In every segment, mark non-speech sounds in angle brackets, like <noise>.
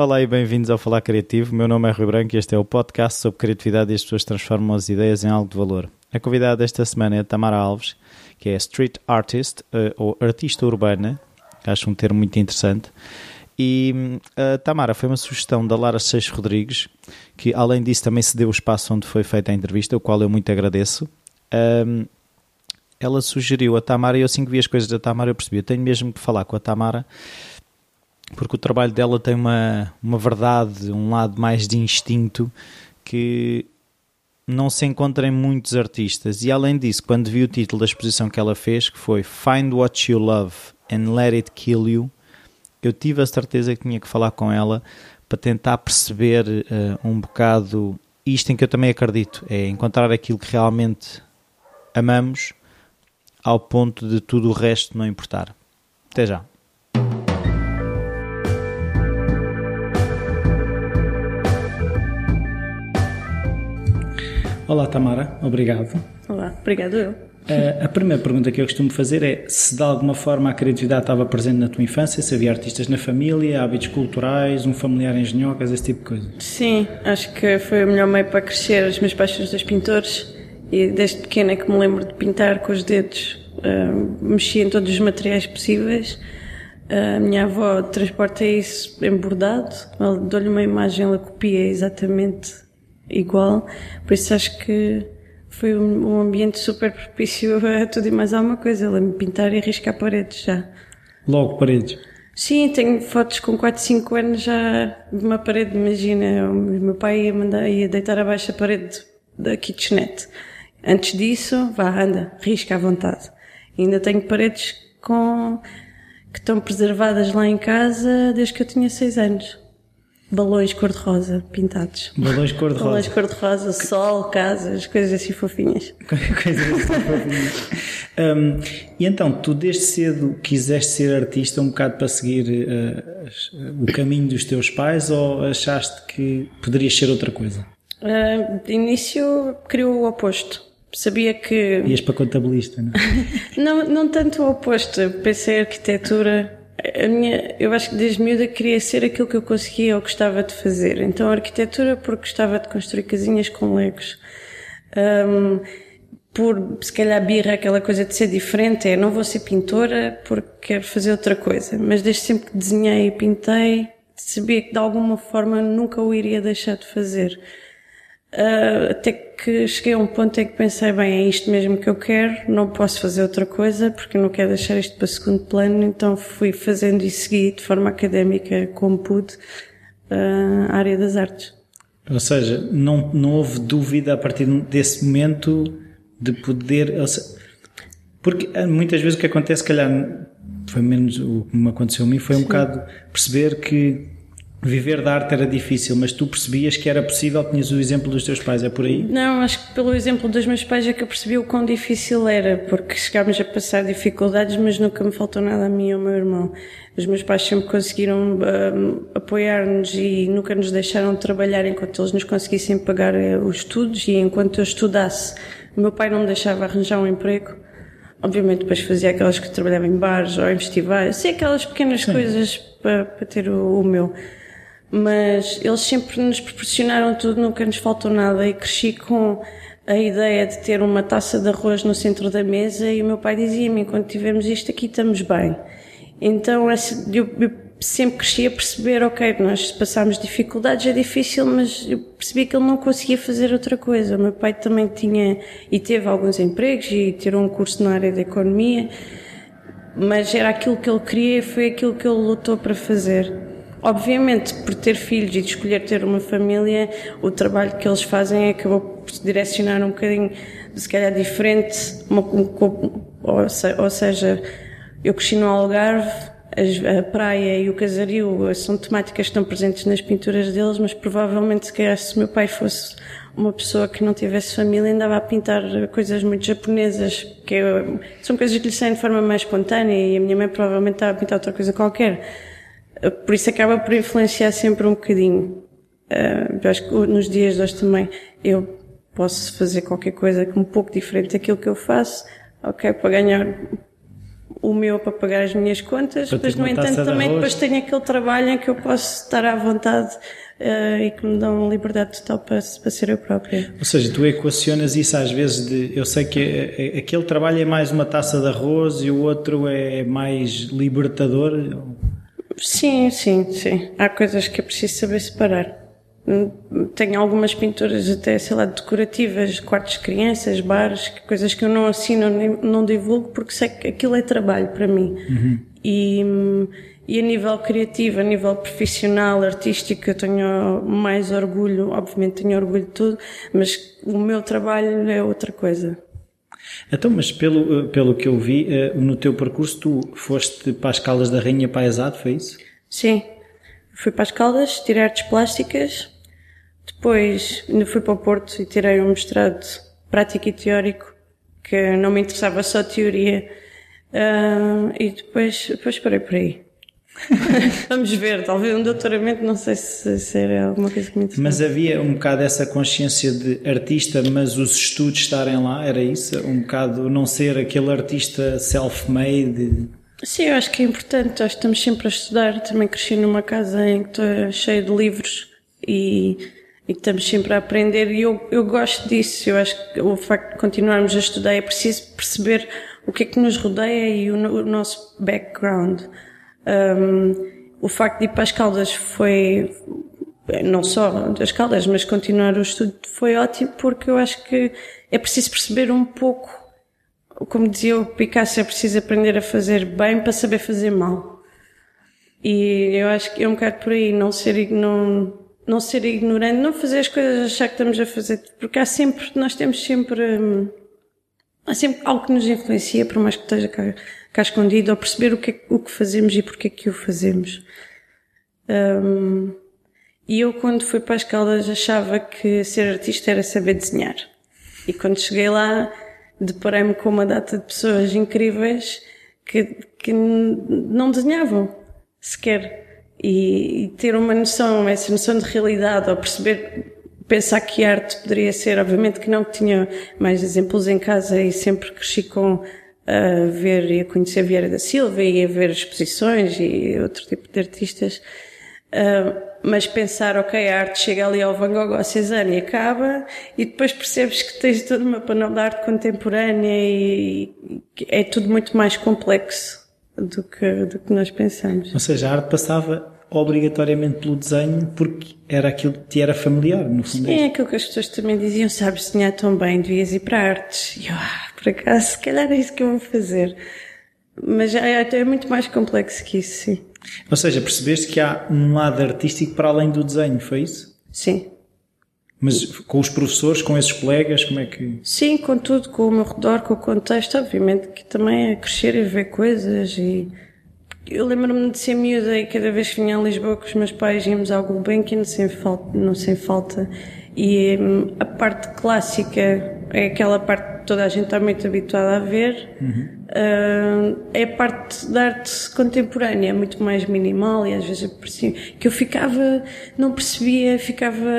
Olá e bem-vindos ao Falar Criativo. Meu nome é Rui Branco e este é o podcast sobre criatividade e as pessoas transformam as ideias em algo de valor. A convidada desta semana é a Tamara Alves, que é street artist uh, ou artista urbana, acho um termo muito interessante. E a Tamara foi uma sugestão da Lara Seixas Rodrigues, que além disso também se deu o espaço onde foi feita a entrevista, o qual eu muito agradeço. Um, ela sugeriu a Tamara e eu assim que vi as coisas da Tamara eu percebi, eu tenho mesmo que falar com a Tamara porque o trabalho dela tem uma, uma verdade, um lado mais de instinto que não se encontra em muitos artistas. E além disso, quando vi o título da exposição que ela fez, que foi Find What You Love and Let It Kill You, eu tive a certeza que tinha que falar com ela para tentar perceber uh, um bocado isto em que eu também acredito, é encontrar aquilo que realmente amamos ao ponto de tudo o resto não importar. Até já. Olá Tamara, obrigado. Olá, obrigado eu. Uh, a primeira pergunta que eu costumo fazer é se de alguma forma a criatividade estava presente na tua infância, se havia artistas na família, hábitos culturais, um familiar em esse tipo de coisa. Sim, acho que foi o melhor meio para crescer. Os meus pais são dois pintores e desde pequena que me lembro de pintar com os dedos, uh, mexia em todos os materiais possíveis. Uh, a minha avó transporta isso embordado, dou-lhe uma imagem, ela copia exatamente igual. Por isso acho que foi um ambiente super propício a tudo e mais alguma coisa. Ela me pintar e riscar paredes já. Logo paredes? Sim, tenho fotos com 4, 5 anos já de uma parede, imagina. O meu pai ia, mandar, ia deitar abaixo a parede da kitchenette. Antes disso, vá, anda, risca à vontade. Ainda tenho paredes com, que estão preservadas lá em casa desde que eu tinha 6 anos balões cor-de-rosa pintados. Balões cor-de-rosa. Balões cor-de-rosa, sol, casas, coisas assim fofinhas. <laughs> coisas assim fofinhas. Um, e então, tu desde cedo quiseste ser artista um bocado para seguir uh, o caminho dos teus pais ou achaste que poderias ser outra coisa? Uh, de início, criou o oposto. Sabia que. Ias para contabilista, não? <laughs> não, não tanto o oposto. Pensei arquitetura a minha, eu acho que desde miúda queria ser aquilo que eu conseguia ou gostava de fazer. Então arquitetura porque gostava de construir casinhas com legos. Um, por, se calhar, birra, aquela coisa de ser diferente, é não vou ser pintora porque quero fazer outra coisa. Mas desde sempre que desenhei e pintei, sabia que de alguma forma nunca o iria deixar de fazer. Uh, até que cheguei a um ponto em que pensei, bem, é isto mesmo que eu quero, não posso fazer outra coisa porque não quero deixar isto para segundo plano, então fui fazendo e segui de forma académica como pude uh, a área das artes. Ou seja, não, não houve dúvida a partir desse momento de poder. Porque ah, muitas vezes o que acontece, se calhar, foi menos o que me aconteceu a mim, foi um Sim. bocado perceber que viver da arte era difícil, mas tu percebias que era possível, tinhas o exemplo dos teus pais, é por aí? Não, acho que pelo exemplo dos meus pais é que eu percebi o quão difícil era, porque chegámos a passar dificuldades, mas nunca me faltou nada a mim e ao meu irmão. Os meus pais sempre conseguiram um, apoiar-nos e nunca nos deixaram trabalhar enquanto eles nos conseguissem pagar eh, os estudos e enquanto eu estudasse. O meu pai não me deixava arranjar um emprego. Obviamente depois fazia aquelas que trabalhava em bares ou em festivais, sei aquelas pequenas Sim. coisas para, para ter o, o meu mas eles sempre nos proporcionaram tudo, nunca nos faltou nada e cresci com a ideia de ter uma taça de arroz no centro da mesa e o meu pai dizia-me, enquanto tivermos isto aqui estamos bem. Então eu, sempre cresci a perceber, ok, nós passámos dificuldades, é difícil, mas eu percebi que ele não conseguia fazer outra coisa. O meu pai também tinha e teve alguns empregos e tirou um curso na área da economia, mas era aquilo que ele queria e foi aquilo que ele lutou para fazer. Obviamente, por ter filhos e de escolher ter uma família, o trabalho que eles fazem acabou por se direcionar um bocadinho, se calhar, diferente. Uma, um, ou seja, eu cresci no Algarve, a praia e o casario são temáticas que estão presentes nas pinturas deles, mas provavelmente, se calhar, se meu pai fosse uma pessoa que não tivesse família, andava a pintar coisas muito japonesas, que são coisas que lhe saem de forma mais espontânea, e a minha mãe provavelmente estava a pintar outra coisa qualquer. Por isso acaba por influenciar sempre um bocadinho. Uh, eu acho que nos dias de hoje também eu posso fazer qualquer coisa um pouco diferente daquilo que eu faço, ok, para ganhar o meu para pagar as minhas contas, mas no entanto também depois tenho aquele trabalho em que eu posso estar à vontade uh, e que me dão liberdade total para, para ser eu própria. Ou seja, tu equacionas isso às vezes de, eu sei que eh, aquele trabalho é mais uma taça de arroz e o outro é mais libertador? Sim, sim, sim. Há coisas que é preciso saber separar. Tenho algumas pinturas até, sei lá, decorativas, quartos de crianças, bares, coisas que eu não assino, nem, não divulgo porque sei que aquilo é trabalho para mim. Uhum. E, e a nível criativo, a nível profissional, artístico, eu tenho mais orgulho, obviamente tenho orgulho de tudo, mas o meu trabalho é outra coisa. Então, mas pelo, pelo que eu vi, eh, no teu percurso tu foste para as Caldas da Rainha para foi isso? Sim. Fui para as Caldas, tirei artes plásticas, depois ainda fui para o Porto e tirei um mestrado prático e teórico, que não me interessava só teoria, uh, e depois, depois parei por aí. <laughs> Vamos ver, talvez um doutoramento, não sei se, se era alguma coisa que me interessava. Mas havia um bocado essa consciência de artista, mas os estudos estarem lá, era isso? Um bocado não ser aquele artista self-made? Sim, eu acho que é importante, que estamos sempre a estudar. Também cresci numa casa em que estou cheia de livros e, e estamos sempre a aprender e eu, eu gosto disso. Eu acho que o facto de continuarmos a estudar é preciso perceber o que é que nos rodeia e o, o nosso background. Um, o facto de ir para as Caldas foi, não só das Caldas, mas continuar o estudo foi ótimo porque eu acho que é preciso perceber um pouco, como dizia o Picasso, é preciso aprender a fazer bem para saber fazer mal. E eu acho que é um bocado por aí, não ser, não, não ser ignorante, não fazer as coisas achar que estamos a fazer, porque há sempre, nós temos sempre, hum, há sempre algo que nos influencia, por mais que esteja cá cá escondido, ou perceber o que, é, o que fazemos e porque é que o fazemos. Um, e eu, quando fui para as Caldas, achava que ser artista era saber desenhar. E quando cheguei lá, deparei-me com uma data de pessoas incríveis que, que não desenhavam sequer. E, e, ter uma noção, essa noção de realidade, ou perceber, pensar que arte poderia ser, obviamente que não, que tinha mais exemplos em casa e sempre cresci com a ver e a conhecer Vieira da Silva e a ver exposições e outro tipo de artistas. Uh, mas pensar, ok, a arte chega ali ao Van Gogh, ao Cézanne e acaba, e depois percebes que tens toda uma panela de arte contemporânea e, e é tudo muito mais complexo do que, do que nós pensamos. Ou seja, a arte passava obrigatoriamente pelo desenho porque era aquilo que te era familiar, no fundo. Sim, é aquilo que as pessoas também diziam, sabes desenhar tão bem, devias ir para artes. E eu, ah, por acaso, se calhar é isso que eu vou fazer. Mas é, é muito mais complexo que isso, sim. Ou seja, percebeste que há um lado artístico para além do desenho, foi isso? Sim. Mas com os professores, com esses colegas, como é que. Sim, com tudo, com o meu redor, com o contexto, obviamente que também é crescer e ver coisas e. Eu lembro-me de ser miúda e cada vez que vinha a Lisboa com os meus pais íamos ao Gulbenkian sem falta, não sem falta. E hum, a parte clássica é aquela parte toda a gente está muito habituada a ver, uhum. uh, é a parte da arte contemporânea, é muito mais minimal e às vezes percebi, que eu ficava, não percebia, ficava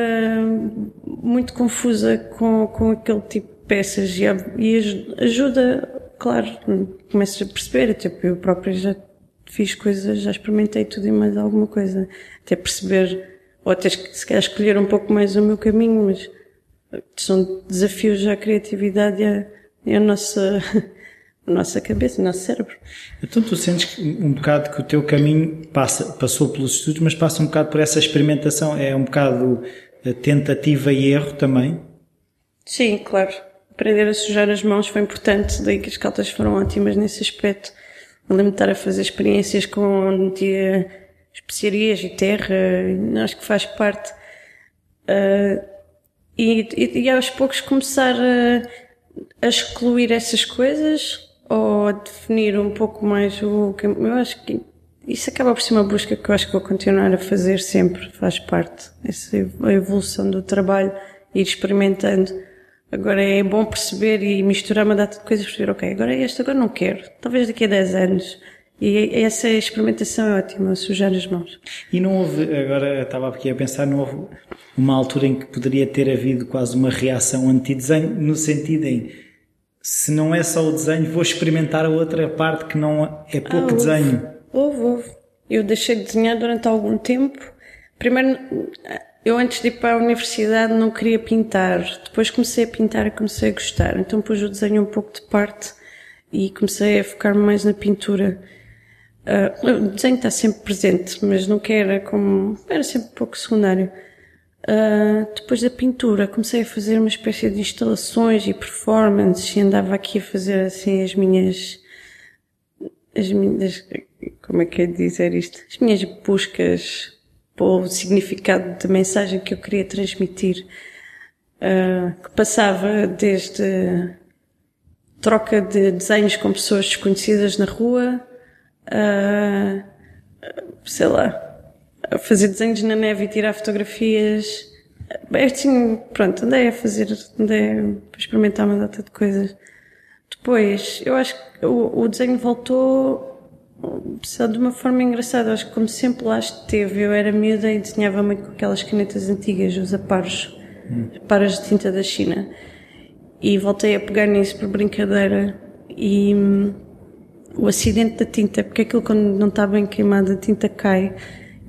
muito confusa com, com aquele tipo de peças e, e ajuda, claro, começas a perceber, tipo, eu própria já fiz coisas, já experimentei tudo e mais alguma coisa, até perceber, ou até se calhar escolher um pouco mais o meu caminho, mas são desafios à criatividade e à, e à nossa, <laughs> à nossa cabeça, ao nosso cérebro. Então tu sentes um bocado que o teu caminho passa, passou pelos estudos, mas passa um bocado por essa experimentação, é um bocado eh, tentativa e erro também? Sim, claro. Aprender a sujar as mãos foi importante, daí que as caltas foram ótimas nesse aspecto. Eu lembro de estar a fazer experiências com dia especiarias e terra, acho que faz parte. Uh, e, e, e aos poucos começar a, a, excluir essas coisas ou a definir um pouco mais o que eu acho que isso acaba por ser uma busca que eu acho que vou continuar a fazer sempre, faz parte, essa evolução do trabalho, ir experimentando. Agora é bom perceber e misturar uma data de coisas, perceber, ok, agora é este, agora não quero. Talvez daqui a 10 anos e essa experimentação é ótima, sujar as mãos. E não houve, agora estava aqui a pensar, não houve uma altura em que poderia ter havido quase uma reação anti-desenho, no sentido em se não é só o desenho, vou experimentar a outra parte que não é pouco ah, desenho. Houve, houve. Eu deixei de desenhar durante algum tempo. Primeiro, eu antes de ir para a universidade não queria pintar. Depois comecei a pintar e comecei a gostar. Então pus o desenho um pouco de parte e comecei a focar-me mais na pintura. Uh, o desenho está sempre presente, mas nunca era como. era sempre um pouco secundário. Uh, depois da pintura, comecei a fazer uma espécie de instalações e performances e andava aqui a fazer assim as minhas. as minhas. como é que é dizer isto? As minhas buscas o significado da mensagem que eu queria transmitir, uh, que passava desde troca de desenhos com pessoas desconhecidas na rua, uh, sei lá, fazer desenhos na neve e tirar fotografias. É assim, pronto, andei a fazer, andei a experimentar uma data de coisas. Depois, eu acho que o, o desenho voltou só de uma forma engraçada. Acho que como sempre lá esteve, eu era miúda e desenhava muito com aquelas canetas antigas, os aparos, hum. de tinta da China. E voltei a pegar nisso por brincadeira e hum, o acidente da tinta, porque aquilo quando não está bem queimado a tinta cai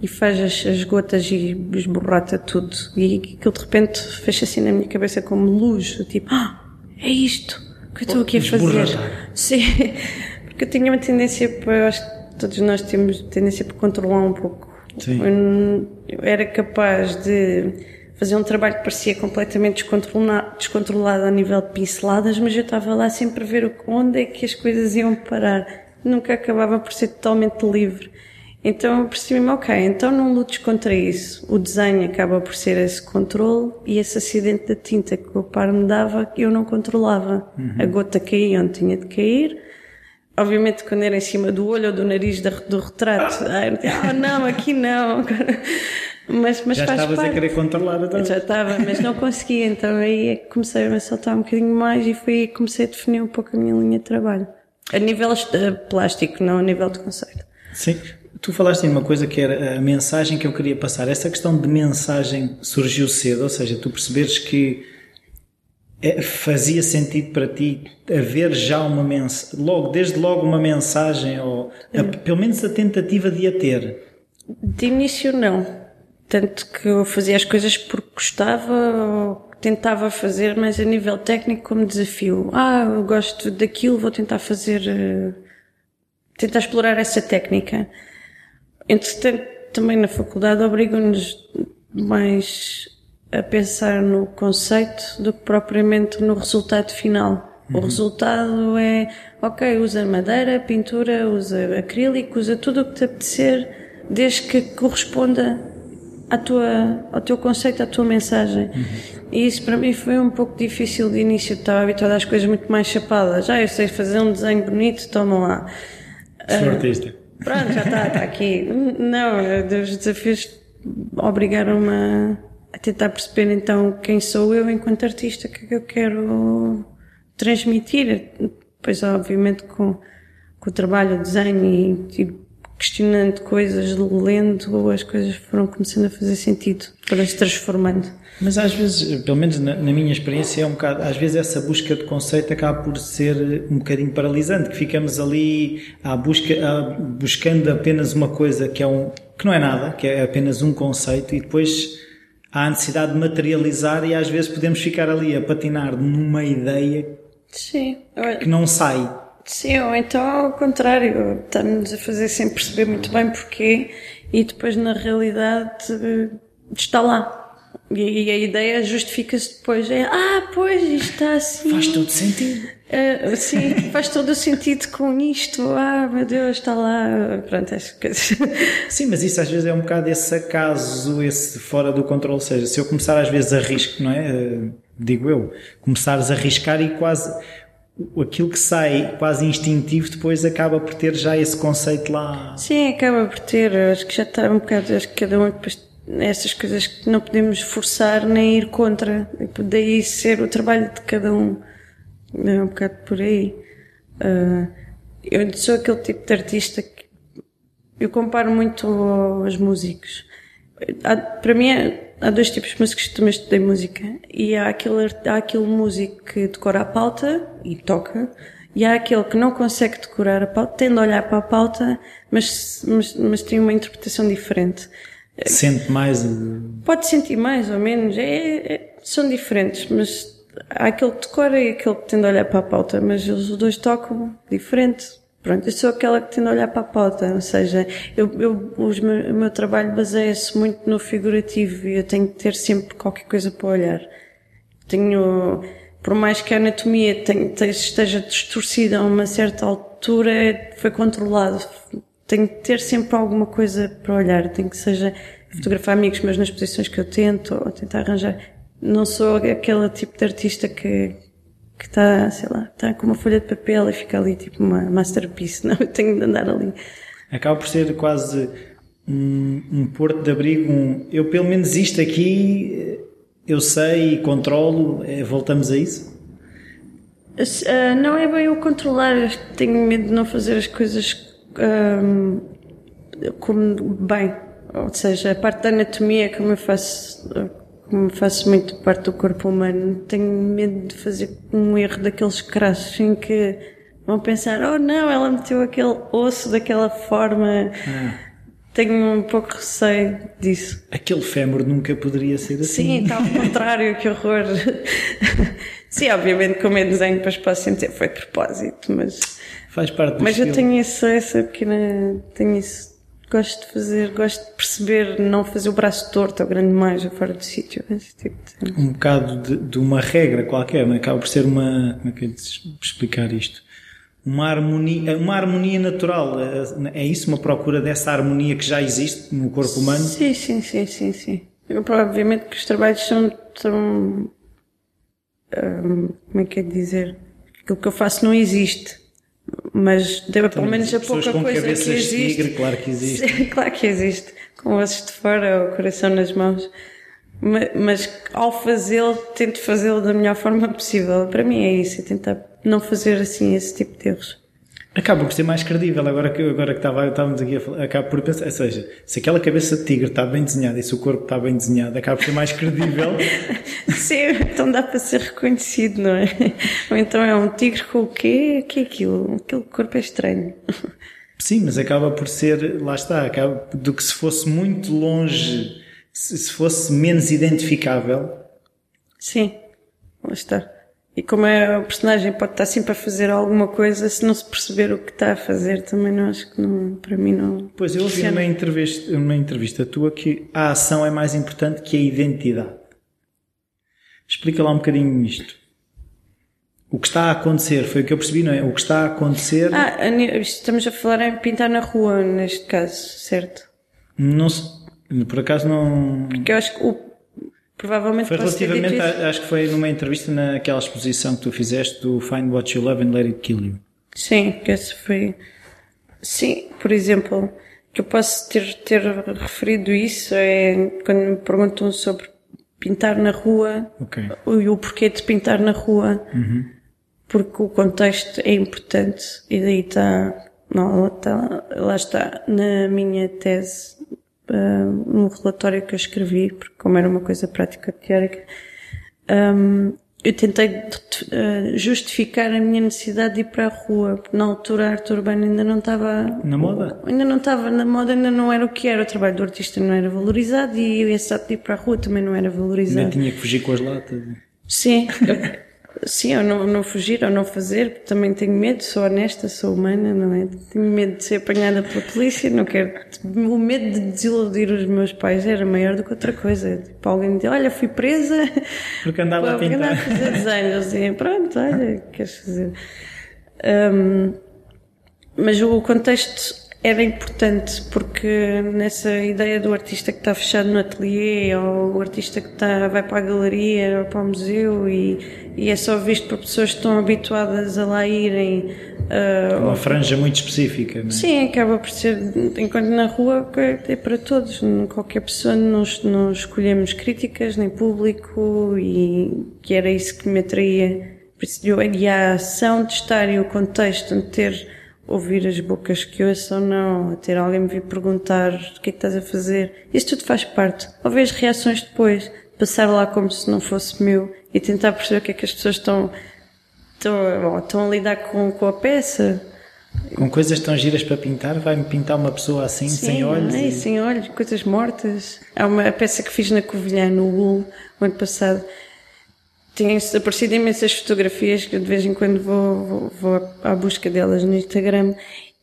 e faz as, as gotas e esborrata tudo. E aquilo de repente fecha assim na minha cabeça como luz, tipo, ah, é isto que eu estou aqui a fazer. <laughs> Sim. Porque eu tinha uma tendência para, eu acho que todos nós temos tendência para controlar um pouco. Sim. Eu, eu era capaz de fazer um trabalho que parecia completamente descontrolado, descontrolado a nível de pinceladas, mas eu estava lá sempre a ver onde é que as coisas iam parar. Nunca acabava por ser totalmente livre. Então eu percebi-me, ok, então não lutes contra isso. O desenho acaba por ser esse controle e esse acidente da tinta que o par me dava, eu não controlava. Uhum. A gota caía onde tinha de cair, Obviamente, quando era em cima do olho ou do nariz do retrato, ah, oh, não, aqui não. Mas, mas já estavas parte. a querer controlar então. Já estava, mas não conseguia, então aí é comecei a me soltar um bocadinho mais e foi aí que comecei a definir um pouco a minha linha de trabalho. A nível uh, plástico, não a nível de conceito. Sim. Tu falaste em uma coisa que era a mensagem que eu queria passar. Essa questão de mensagem surgiu cedo, ou seja, tu perceberes que fazia sentido para ti haver já uma mensagem, logo, desde logo uma mensagem, ou a, pelo menos a tentativa de a ter? De início não. Tanto que eu fazia as coisas porque gostava, ou tentava fazer, mas a nível técnico como desafio. Ah, eu gosto daquilo, vou tentar fazer, uh, tentar explorar essa técnica. Entretanto, também na faculdade obrigam-nos mais a pensar no conceito do que propriamente no resultado final. Uhum. O resultado é, ok, usa madeira, pintura, usa acrílico, usa tudo o que te apetecer, desde que corresponda à tua, ao teu conceito, à tua mensagem. Uhum. E isso para mim foi um pouco difícil de início, estava habituada às coisas muito mais chapadas. Já ah, eu sei fazer um desenho bonito, toma lá. Sou uh, artista. Pronto, já está, está aqui. Não, os desafios obrigaram-me a a tentar perceber então quem sou eu enquanto artista, o que é que eu quero transmitir. Depois, obviamente, com, com o trabalho, o desenho e, e questionando coisas, lendo, as coisas foram começando a fazer sentido, foram se transformando. Mas às vezes, pelo menos na, na, minha experiência, é um bocado, às vezes essa busca de conceito acaba por ser um bocadinho paralisante, que ficamos ali à busca, à, buscando apenas uma coisa que é um, que não é nada, que é apenas um conceito e depois há a necessidade de materializar e às vezes podemos ficar ali a patinar numa ideia Sim. que não sai. Sim, ou então ao contrário, estamos a fazer sem perceber muito bem porquê e depois na realidade está lá. E, a ideia justifica-se depois. É, ah, pois, isto está assim. Faz todo sentido. Uh, sim, faz todo o sentido com isto. Ah, meu Deus, está lá. Pronto, as coisas. Sim, mas isso às vezes é um bocado esse acaso, esse fora do controle. Ou seja, se eu começar às vezes a risco, não é? Uh, digo eu, começares a arriscar e quase aquilo que sai quase instintivo depois acaba por ter já esse conceito lá. Sim, acaba por ter. Acho que já está um bocado. Acho que cada um depois essas coisas que não podemos forçar nem ir contra. Daí ser o trabalho de cada um. É um bocado por aí. Uh, eu sou aquele tipo de artista que eu comparo muito aos músicos. Para mim, há dois tipos de músicos que também estudei música. E há aquele, há aquele músico que decora a pauta e toca, e há aquele que não consegue decorar a pauta, tende a olhar para a pauta, mas, mas, mas tem uma interpretação diferente. Sente mais. Pode sentir mais ou menos, é, é, são diferentes, mas há aquele que decora e aquele que tende a olhar para a pauta, mas os dois tocam diferente. Pronto, eu sou aquela que tende a olhar para a pauta, ou seja, eu, eu, os meu, o meu trabalho baseia-se muito no figurativo e eu tenho que ter sempre qualquer coisa para olhar. Tenho, por mais que a anatomia tenha, esteja distorcida a uma certa altura, foi controlado. Tenho que ter sempre alguma coisa para olhar, tenho que seja fotografar amigos meus nas posições que eu tento, ou tentar arranjar. Não sou aquele tipo de artista que, que está, sei lá, está com uma folha de papel e fica ali tipo uma masterpiece, <laughs> não? Eu tenho de andar ali. Acaba por ser quase um, um porto de abrigo, um, eu pelo menos isto aqui eu sei e controlo, é, voltamos a isso? Uh, não é bem eu controlar, eu tenho medo de não fazer as coisas um, como bem. Ou seja, a parte da anatomia, como eu faço como faço muito parte do corpo humano, tenho medo de fazer um erro daqueles crassos em que vão pensar, oh não, ela meteu aquele osso daquela forma. Ah. Tenho um pouco receio disso. Aquele fémur nunca poderia ser assim. Sim, está ao contrário, que horror. <laughs> Sim, obviamente, como é desenho, depois posso sempre foi de propósito, mas. Faz parte do Mas estilo. eu tenho essa, essa pequena. Tenho isso gosto de fazer, gosto de perceber, não fazer o braço torto ou grande mais fora do sítio. Tipo de... Um bocado de, de, uma regra qualquer, não é? acaba por ser uma. Como é que é de explicar isto? Uma harmonia, uma harmonia natural. É, é isso, uma procura dessa harmonia que já existe no corpo humano? Sim, sim, sim, sim, sim. Eu, obviamente que os trabalhos são, são hum, como é que é de dizer? Aquilo que eu faço não existe mas deu pelo menos a pouca com coisa que existe. Tigre, claro que existe. <laughs> claro que existe. Com ossos de fora, o coração nas mãos. Mas, mas ao fazê-lo, tento fazê-lo da melhor forma possível. Para mim é isso, é tentar não fazer assim esse tipo de erros acaba por ser mais credível. Agora que, agora que estava, estávamos aqui a falar, acaba por pensar, ou seja, se aquela cabeça de tigre está bem desenhada e se o corpo está bem desenhado, acaba por ser mais credível. <laughs> Sim, então dá para ser reconhecido, não é? Ou então é um tigre com o quê? Que é aquilo? Aquele corpo é estranho. Sim, mas acaba por ser, lá está, acaba do que se fosse muito longe, se fosse menos identificável. Sim, lá está. E como é, o personagem pode estar sempre a fazer alguma coisa, se não se perceber o que está a fazer, também não acho que não, para mim não. Pois eu ouvi numa entrevista, numa entrevista tua que a ação é mais importante que a identidade. Explica lá um bocadinho isto. O que está a acontecer, foi o que eu percebi, não é? O que está a acontecer. Ah, estamos a falar em pintar na rua, neste caso, certo? Não por acaso não. Porque eu acho que o Provavelmente foi relativamente, acho que foi numa entrevista naquela exposição que tu fizeste do Find What You Love and Let It Kill You. Sim, que esse foi. Sim, por exemplo, que eu posso ter, ter referido isso é quando me perguntam sobre pintar na rua okay. e o porquê de pintar na rua, uhum. porque o contexto é importante e daí está, não, está, lá está na minha tese uh, relatório que eu escrevi, porque como era uma coisa prática teórica, um, eu tentei uh, justificar a minha necessidade de ir para a rua, porque na altura a arte urbana ainda não estava... Na moda? Ainda não estava na moda, ainda não era o que era, o trabalho do artista não era valorizado e esse ato de ir para a rua também não era valorizado. Nem tinha que fugir com as latas. Sim, <laughs> Sim, ou não, não fugir ou não fazer, porque também tenho medo, sou honesta, sou humana, não é? Tenho medo de ser apanhada pela polícia, não quero. O medo de desiludir os meus pais era maior do que outra coisa. Tipo, alguém dizer, olha, fui presa. Porque andava a pintar. Andava a fazer desenhos. Assim, pronto, olha, queres fazer. Um, mas o contexto era importante porque nessa ideia do artista que está fechado no ateliê ou o artista que está, vai para a galeria ou para o museu e, e é só visto por pessoas que estão habituadas a lá irem. Uh, Uma franja muito específica, não é? Sim, acaba por ser, enquanto na rua é para todos, qualquer pessoa, nós não escolhemos críticas nem público e que era isso que me atraía. E a ação de estar e o contexto de ter ouvir as bocas que ouço ou não, ter alguém me vir perguntar o que é que estás a fazer. Isso tudo faz parte. Ouvir as reações depois, passar lá como se não fosse meu e tentar perceber o que é que as pessoas estão, estão, bom, estão a lidar com, com a peça. Com coisas tão giras para pintar, vai-me pintar uma pessoa assim, Sim, sem olhos? É, e- sem olhos, coisas mortas. Há uma peça que fiz na Covilhã, no UL, o ano passado. Tinha aparecido imensas fotografias que eu de vez em quando vou, vou, vou à busca delas no Instagram.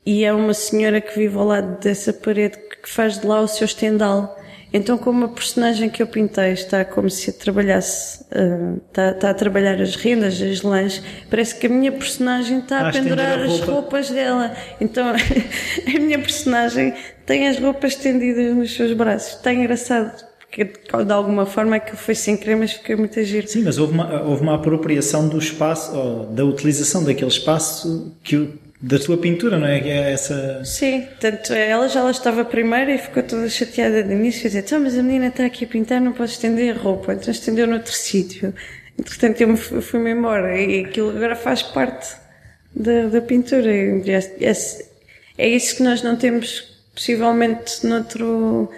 E é uma senhora que vive ao lado dessa parede que faz de lá o seu estendal. Então, como a personagem que eu pintei está como se trabalhasse, ah, está, está a trabalhar as rendas, as lãs, parece que a minha personagem está Ah, a estender pendurar a as roupa. roupas dela. Então, <laughs> a minha personagem tem as roupas estendidas nos seus braços. Está engraçado, porque de alguma forma aquilo foi sem querer, mas fica muito giro. Sim, mas houve uma, houve uma apropriação do espaço, ou da utilização daquele espaço que da tua pintura, não é? Que é essa. Sim, tanto ela já lá estava primeiro e ficou toda chateada de início, a dizer, então, mas a menina está aqui a pintar, não pode estender a roupa, então estendeu noutro sítio. Entretanto, eu me fui- fui-me embora e aquilo agora faz parte da, da pintura. E é, é, é isso que nós não temos, possivelmente, noutro,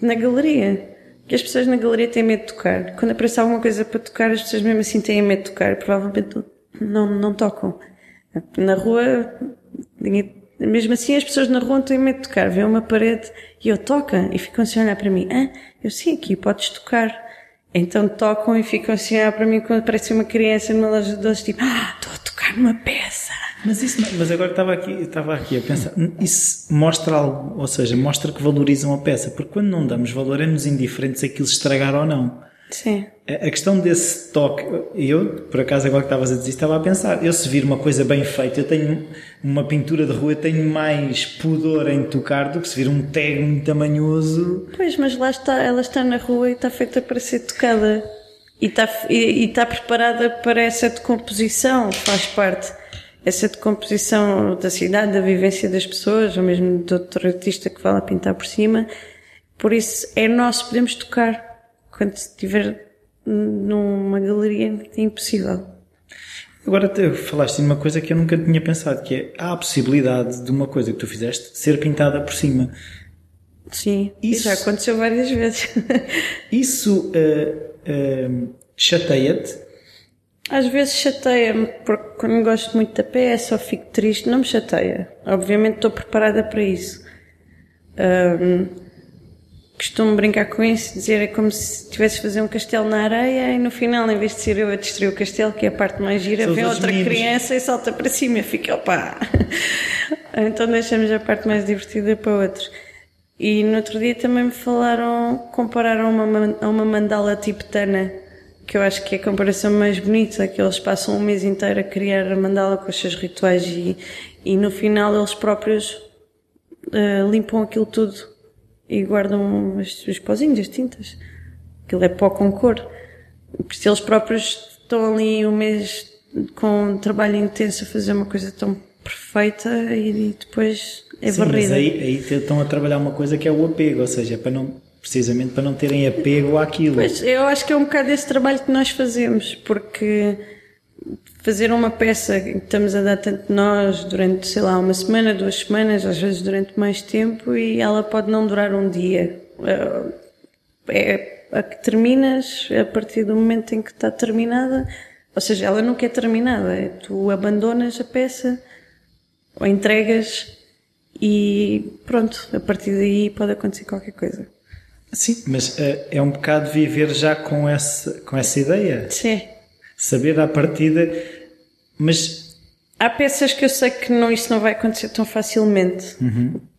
na galeria. Que as pessoas na galeria têm medo de tocar. Quando aparece alguma coisa para tocar, as pessoas mesmo assim têm medo de tocar. Provavelmente não, não tocam. Na rua, mesmo assim as pessoas na rua têm medo de tocar. Vê uma parede e eu toca e ficam assim a olhar para mim. Ah, eu sim, aqui podes tocar. Então tocam e ficam assim a olhar para mim quando aparece uma criança numa loja de doces, tipo, ah, estou tocar numa peça. Mas, isso, mas agora estava aqui, estava aqui a pensar, isso mostra algo, ou seja, mostra que valorizam a peça, porque quando não damos valor é-nos indiferente se aquilo estragar ou não. Sim. A a questão desse toque, eu, por acaso, agora que estavas a dizer, estava a pensar, eu se vir uma coisa bem feita, eu tenho uma pintura de rua, eu tenho mais pudor em tocar do que se vir um tag muito tamanhoso. Pois, mas lá está, ela está na rua e está feita para ser tocada. E está, e, e está preparada para essa decomposição, faz parte. Essa decomposição da cidade, da vivência das pessoas, ou mesmo de outro artista que vai lá pintar por cima. Por isso, é nosso, podemos tocar. Quando estiver numa galeria, é impossível. Agora te- falaste de uma coisa que eu nunca tinha pensado, que é, há a possibilidade de uma coisa que tu fizeste ser pintada por cima. Sim, Isso- já aconteceu várias vezes. <laughs> Isso eh, chateia-te? Às vezes chateia-me, porque quando gosto muito da peça ou fico triste, não me chateia. Obviamente estou preparada para isso. Ahm, costumo brincar com isso, dizer é como se estivesse a fazer um castelo na areia e no final, em vez de ser eu a destruir o castelo, que é a parte mais gira, São vem outra meninos. criança e salta para cima e fica, opá! <laughs> então deixamos a parte mais divertida para outros. E no outro dia também me falaram, compararam uma, a uma mandala tibetana, que eu acho que é a comparação mais bonita, que eles passam um mês inteiro a criar a mandala com os seus rituais e, e no final eles próprios eh, limpam aquilo tudo e guardam os, os pozinhos, as tintas. Aquilo é pó com cor. Porque se eles próprios estão ali um mês com um trabalho intenso a fazer uma coisa tão perfeita e, depois é Sim, mas varrida. aí, aí estão a trabalhar uma coisa que é o apego, ou seja, para não, precisamente para não terem apego àquilo. Pois, eu acho que é um bocado esse trabalho que nós fazemos, porque fazer uma peça que estamos a dar tanto nós durante, sei lá, uma semana, duas semanas, às vezes durante mais tempo, e ela pode não durar um dia. Eh, É a que terminas a partir do momento em que está terminada, ou seja, ela nunca é terminada, é tu abandonas a peça ou entregas e pronto, a partir daí pode acontecer qualquer coisa. Sim, mas eh, é um bocado viver já com essa, com essa ideia. Sim. Saber à partida, mas Há peças que eu sei que não, isso não vai acontecer tão facilmente.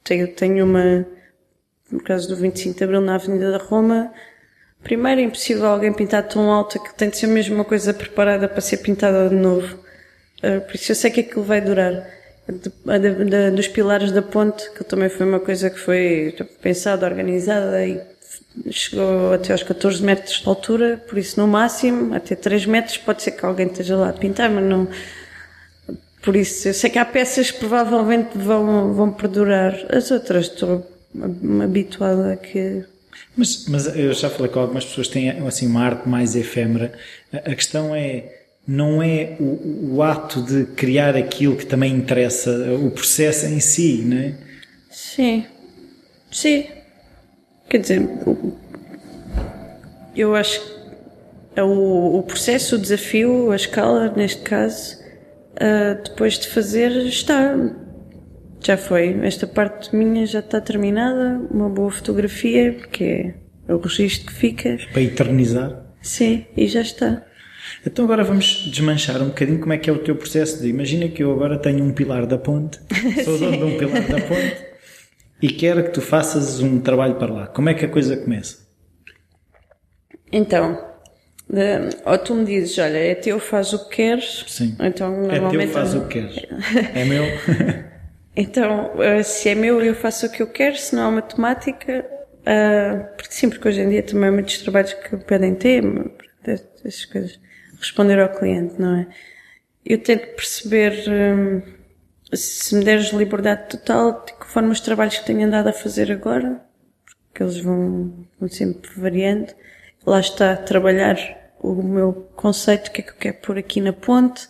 Tenho, tenho uma, no caso do 25 de Abril na Avenida da Roma, primeiro é impossível alguém pintar tão alta que tem de ser mesmo uma coisa preparada para ser pintada de novo. Uh, por isso eu sei que aquilo vai durar. De- da- dos pilares da ponte, que também foi uma coisa que foi pensada, organizada e chegou até aos 14 metros de altura, por isso no máximo, até 3 metros, pode ser que alguém esteja lá a pintar, mas não, por isso, eu sei que há peças que provavelmente vão, vão perdurar. As outras estou habituada a que. Mas, mas eu já falei com algumas pessoas que têm assim, uma arte mais efêmera. A questão é, não é o, o, ato de criar aquilo que também interessa, o processo em si, não é? Sim, sim. Quer dizer, eu acho que o, o processo, o desafio, a escala, neste caso, uh, depois de fazer, está. Já foi. Esta parte minha já está terminada. Uma boa fotografia, porque é o registro que fica. Para eternizar? Sim, e já está. Então agora vamos desmanchar um bocadinho como é que é o teu processo de imagina que eu agora tenho um pilar da ponte, <laughs> sou dono de um pilar da ponte e quero que tu faças um trabalho para lá. Como é que a coisa começa? Então, de, ou tu me dizes, olha, é teu, faz o que queres. Sim. Então, normalmente, é teu, faz o que queres. <laughs> É meu. <laughs> então, eh, se é meu, eu faço o que eu quero, se não há matemática, uh, porque sim, porque hoje em dia também há muitos trabalhos que pedem tempo, essas coisas responder ao cliente, não é? Eu tento perceber hum, se me deres liberdade total, conforme os trabalhos que tenho andado a fazer agora, porque eles vão, vão sempre variando. Lá está, trabalhar o meu conceito, o que é que eu quero pôr aqui na ponte,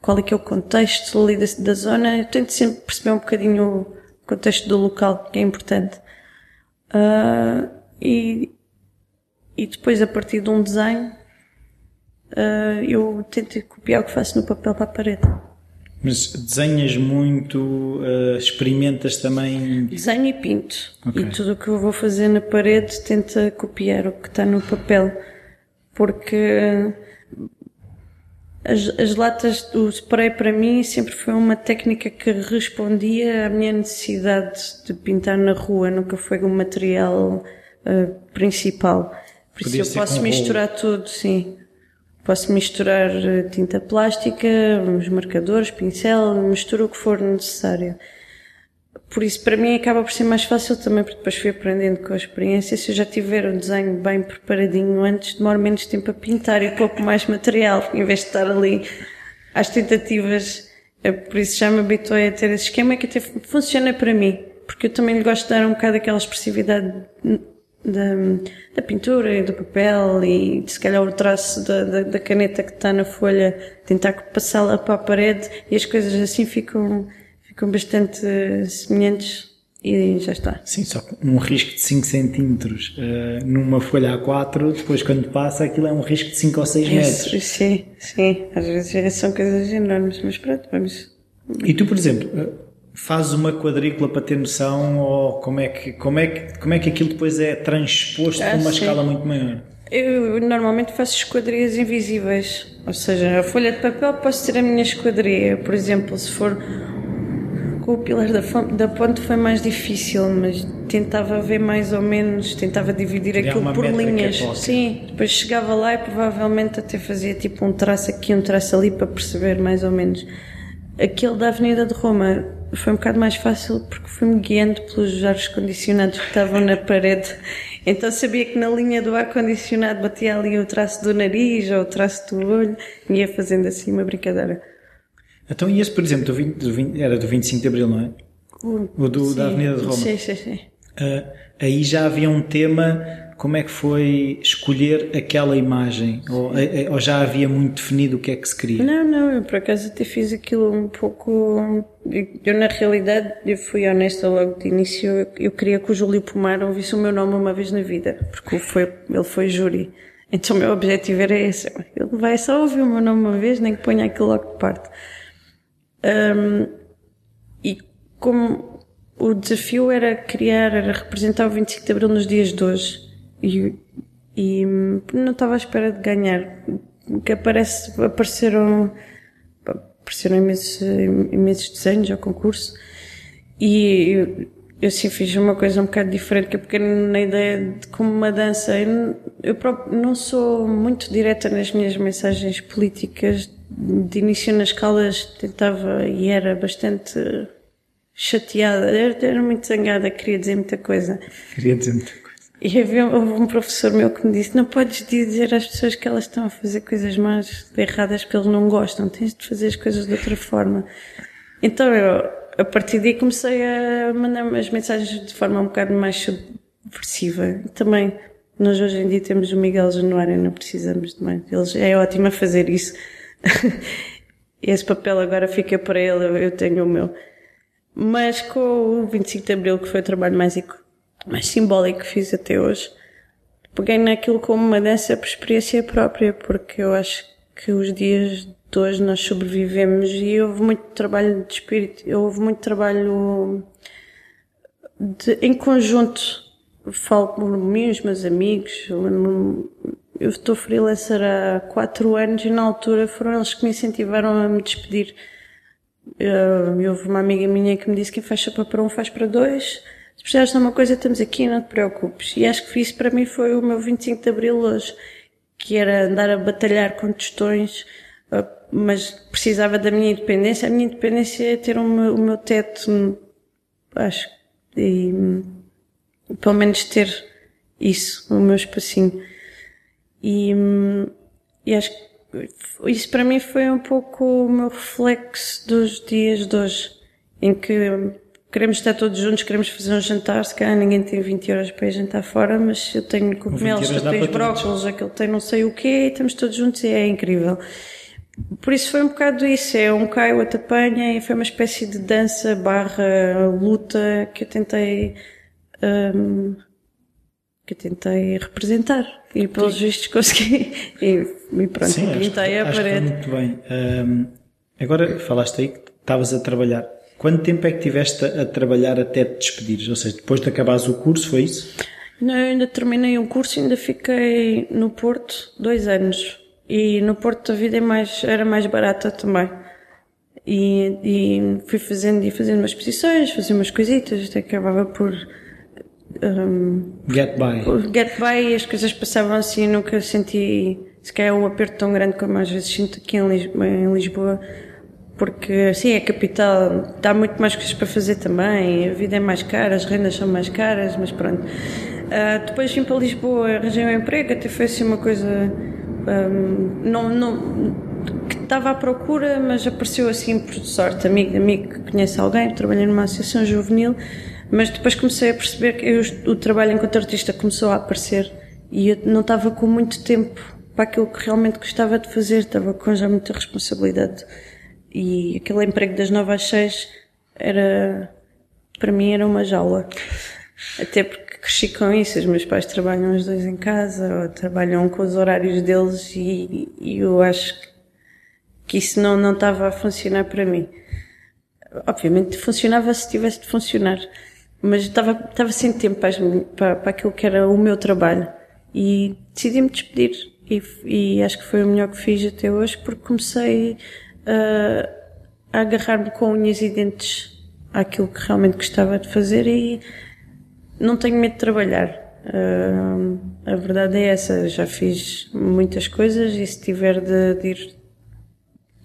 qual é que é o contexto ali da, da zona. Eu tento sempre perceber um bocadinho o contexto do local, que é importante. Uh, e, e depois, a partir de um desenho, uh, eu tento copiar o que faço no papel para a parede. Mas desenhas muito, uh, experimentas também? Desenho e pinto. Okay. E tudo o que eu vou fazer na parede tenta copiar o que está no papel. Porque as, as latas do spray para mim sempre foi uma técnica que respondia à minha necessidade de pintar na rua, nunca foi um material uh, principal. Por Podia isso eu posso misturar rolo. tudo, sim. Posso misturar eh, tinta plástica, os marcadores, pincel, misturo o que for necessário. Por isso, para mim, acaba por ser mais fácil também, porque depois fui aprendendo com a experiência. Se eu já tiver o desenho bem preparadinho antes, demoro menos tempo a pintar e pouco mais material, em vez de estar ali às tentativas. É por isso já me habituei a ter esse esquema que até funciona para mim, porque eu também gosto de dar um bocado aquela expressividade da, da pintura e do papel e se calhar o traço da, da, da caneta que está na folha, tentar passá-la para a parede e as coisas assim ficam, ficam bastante semelhantes e já está. Sim, só um risco de 5 centímetros uh, numa folha A4, depois quando passa aquilo é um risco de 5 ou 6 metros. Sim, sim, às vezes são coisas enormes, mas pronto, vamos. E tu, por exemplo, faz uma quadrícula para ter noção ou como é que, como é que, como é que aquilo depois é transposto ah, uma sim. escala muito maior? Eu normalmente faço esquadrias invisíveis, ou seja, a folha de papel posso ter a minha esquadria, por exemplo, se for com o pilar da, da ponte foi mais difícil, mas tentava ver mais ou menos, tentava dividir Criar aquilo por linhas. Sim, depois chegava lá e provavelmente até fazia tipo um traço aqui, um traço ali para perceber mais ou menos. Aquele da Avenida de Roma foi um bocado mais fácil porque fui-me guiando pelos ares condicionados que estavam na parede. Então sabia que na linha do ar-condicionado batia ali o traço do nariz ou o traço do olho e ia fazendo assim uma brincadeira. Então, e esse, por exemplo, do 20, do 20, era do 25 de Abril, não é? O, o do, sim, da Avenida de Roma. Sim, sim, sim. Uh, aí já havia um tema como é que foi escolher aquela imagem? Ou, eh, eh, ou, já havia muito definido o que é que se queria? Não, não, eu por acaso até fiz aquilo um pouco. Eu, na realidade, eu fui honesta logo de início. Eu, queria que o Júlio Pomar ouvisse o meu nome uma vez na vida, porque foi, ele foi júri. Então o meu objetivo era esse. Ele vai só ouvir o meu nome uma vez, nem que ponha aquilo logo de parte. Um, e como o desafio era criar, era representar o 25 de Abril nos dias de hoje e, e não estava à espera de ganhar. Que aparece, apareceram, apareceram imensos, imensos desenhos ao concurso e eu, assim fiz uma coisa um bocado diferente, que eu peguei na ideia de como uma dança. Eu, eu próprio não sou muito direta nas minhas mensagens políticas. De início nas escalas tentava e era bastante chateada, era, era muito zangada, queria dizer muita coisa. Queria dizer muita coisa. E havia um professor meu que me disse: Não podes dizer às pessoas que elas estão a fazer coisas mais erradas porque eles não gostam, tens de fazer as coisas de outra forma. Então eu, a partir daí, comecei a mandar as mensagens de forma um bocado mais subversiva. Também, nós hoje em dia temos o Miguel Januário, não precisamos de mais. Ele é ótimo a fazer isso. <laughs> Esse papel agora fica para ele, eu tenho o meu. Mas com o 25 de Abril, que foi o trabalho mais, mais simbólico que fiz até hoje, peguei naquilo como uma dança por experiência própria, porque eu acho que os dias de hoje nós sobrevivemos e houve muito trabalho de espírito, houve muito trabalho de, em conjunto. Falo com os meus amigos, eu estou freelancer há quatro anos e na altura foram eles que me incentivaram a me despedir. Uh, houve uma amiga minha que me disse que quem faz para um faz para dois. Se precisares de uma coisa, estamos aqui, não te preocupes. E acho que isso para mim foi o meu 25 de Abril hoje, que era andar a batalhar com tostões, uh, mas precisava da minha independência. A minha independência é ter o meu, o meu teto, acho, e pelo menos ter isso, o meu espacinho. E, e acho que isso para mim foi um pouco o meu reflexo dos dias de hoje, em que queremos estar todos juntos, queremos fazer um jantar, se calhar ninguém tem 20 horas para ir jantar fora, mas eu tenho cogumelos, tu tens brócolis, aquele tem não sei o quê, e estamos todos juntos e é incrível. Por isso foi um bocado isso, é um cai, o outro apanha, e foi uma espécie de dança barra luta que eu tentei um, que eu tentei representar e pelos Sim. vistos consegui <laughs> e, e pronto, Sim, pintei a parede. muito bem. Um, agora falaste aí que estavas a trabalhar. Quanto tempo é que tiveste a, trabalhar até te despedires? Ou seja, depois de acabares o curso, foi isso? Não, eu ainda terminei um curso e ainda fiquei no Porto dois anos. E no Porto a vida é mais, era mais barata também. E, e fui fazendo e fazendo umas exposições, fazia umas coisitas, até acabava por um, get by. Get by, as coisas passavam assim, nunca senti se calhar um aperto tão grande como às vezes sinto aqui em Lisboa, em Lisboa porque sim, é capital, dá muito mais coisas para fazer também, a vida é mais cara, as rendas são mais caras, mas pronto. Uh, depois vim para Lisboa, arranjei um emprego, até foi assim uma coisa um, não, não, que estava à procura, mas apareceu assim por sorte, amigo amigo que conhece alguém, trabalhei numa associação juvenil mas depois comecei a perceber que eu, o trabalho enquanto artista começou a aparecer e eu não estava com muito tempo para aquilo que realmente gostava de fazer, estava com já muita responsabilidade. E aquele emprego das nove às seis era, para mim era uma jaula. Até porque cresci com isso, os meus pais trabalham os dois em casa, ou trabalham com os horários deles e, e eu acho que isso não, não estava a funcionar para mim. Obviamente funcionava se tivesse de funcionar mas estava, estava sem tempo para, para, para aquilo que era o meu trabalho e decidi-me despedir e, e, acho que foi o melhor que fiz até hoje porque comecei uh, a agarrar-me com unhas e dentes àquilo que realmente gostava de fazer e não tenho medo de trabalhar. Uh, a verdade é essa, já fiz muitas coisas e se tiver de, de ir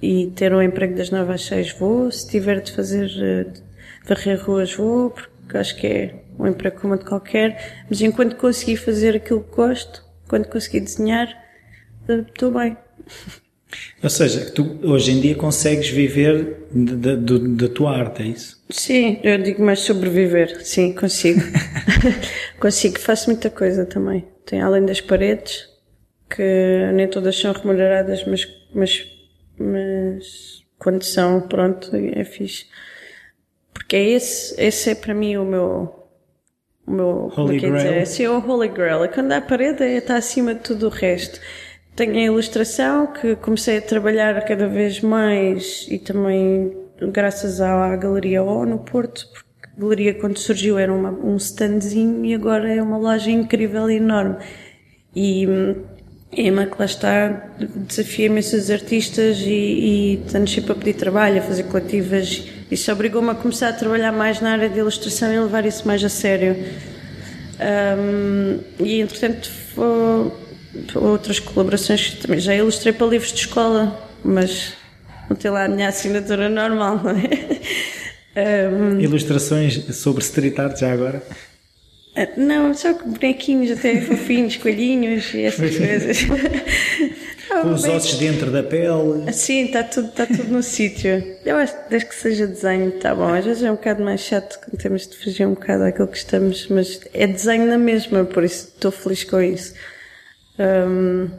e ter um emprego das nove às vou, se tiver de fazer uh, de varrer ruas vou, porque que acho que é um emprego como de qualquer, mas enquanto consegui fazer aquilo que gosto, quando consegui desenhar, estou bem. <laughs> Ou seja, tu hoje em dia consegues viver da tua arte, é isso? Sim, eu digo mais sobreviver, sim, consigo. <laughs> <laughs> consigo, faço muita coisa também. Tem além das paredes, que nem todas são remuneradas, mas, mas, mas quando são, pronto, é fixe. Porque é esse, esse é para mim o meu, o meu, é Holy Grail. Dizer, esse é o Holy Grail. É quando a parede está acima de tudo o resto. Tenho a ilustração que comecei a trabalhar cada vez mais e também graças à Galeria O no Porto, porque a galeria quando surgiu era uma, um standzinho e agora é uma loja incrível e enorme. E Emma, que lá está, desafia imensos artistas e, e está-nos sempre a pedir trabalho, a fazer coletivas. Isso obrigou-me a começar a trabalhar mais na área de ilustração e levar isso mais a sério. Um, e, entretanto, outras colaborações também já ilustrei para livros de escola, mas não tem lá a minha assinatura normal, não é? <laughs> Um, Ilustrações sobre street art já agora? Ah, não, só com bonequinhos até fofinhos, coelhinhos e essas coisas. <laughs> Com os ossos dentro da pele. Sim, está tudo, está tudo no <laughs> sítio. Eu acho que desde que seja desenho está bom. Às vezes é um bocado mais chato quando temos de fugir um bocado daquilo que estamos, mas é desenho na mesma, por isso estou feliz com isso. Um,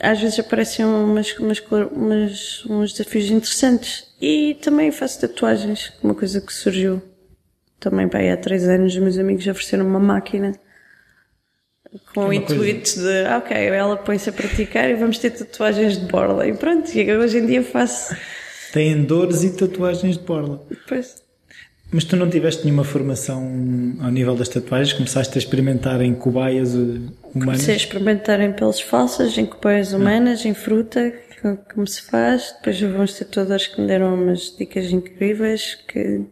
às vezes aparecem umas, umas, umas, uns desafios interessantes. E também faço tatuagens, uma coisa que surgiu também para aí há três anos. Os meus amigos ofereceram uma máquina com o intuito coisa... de, ah, ok, ela põe-se a praticar e vamos ter tatuagens de borla. E pronto, e hoje em dia faço. Tem dores e tatuagens de borla. Pois. Mas tu não tiveste nenhuma formação ao nível das tatuagens? Começaste a experimentar em cobaias eh, humanas? Comecei a experimentar em peles falsas, em cobaias humanas, ah. em fruta, como se faz. Depois houve uns tatuadores que me deram umas dicas incríveis, que,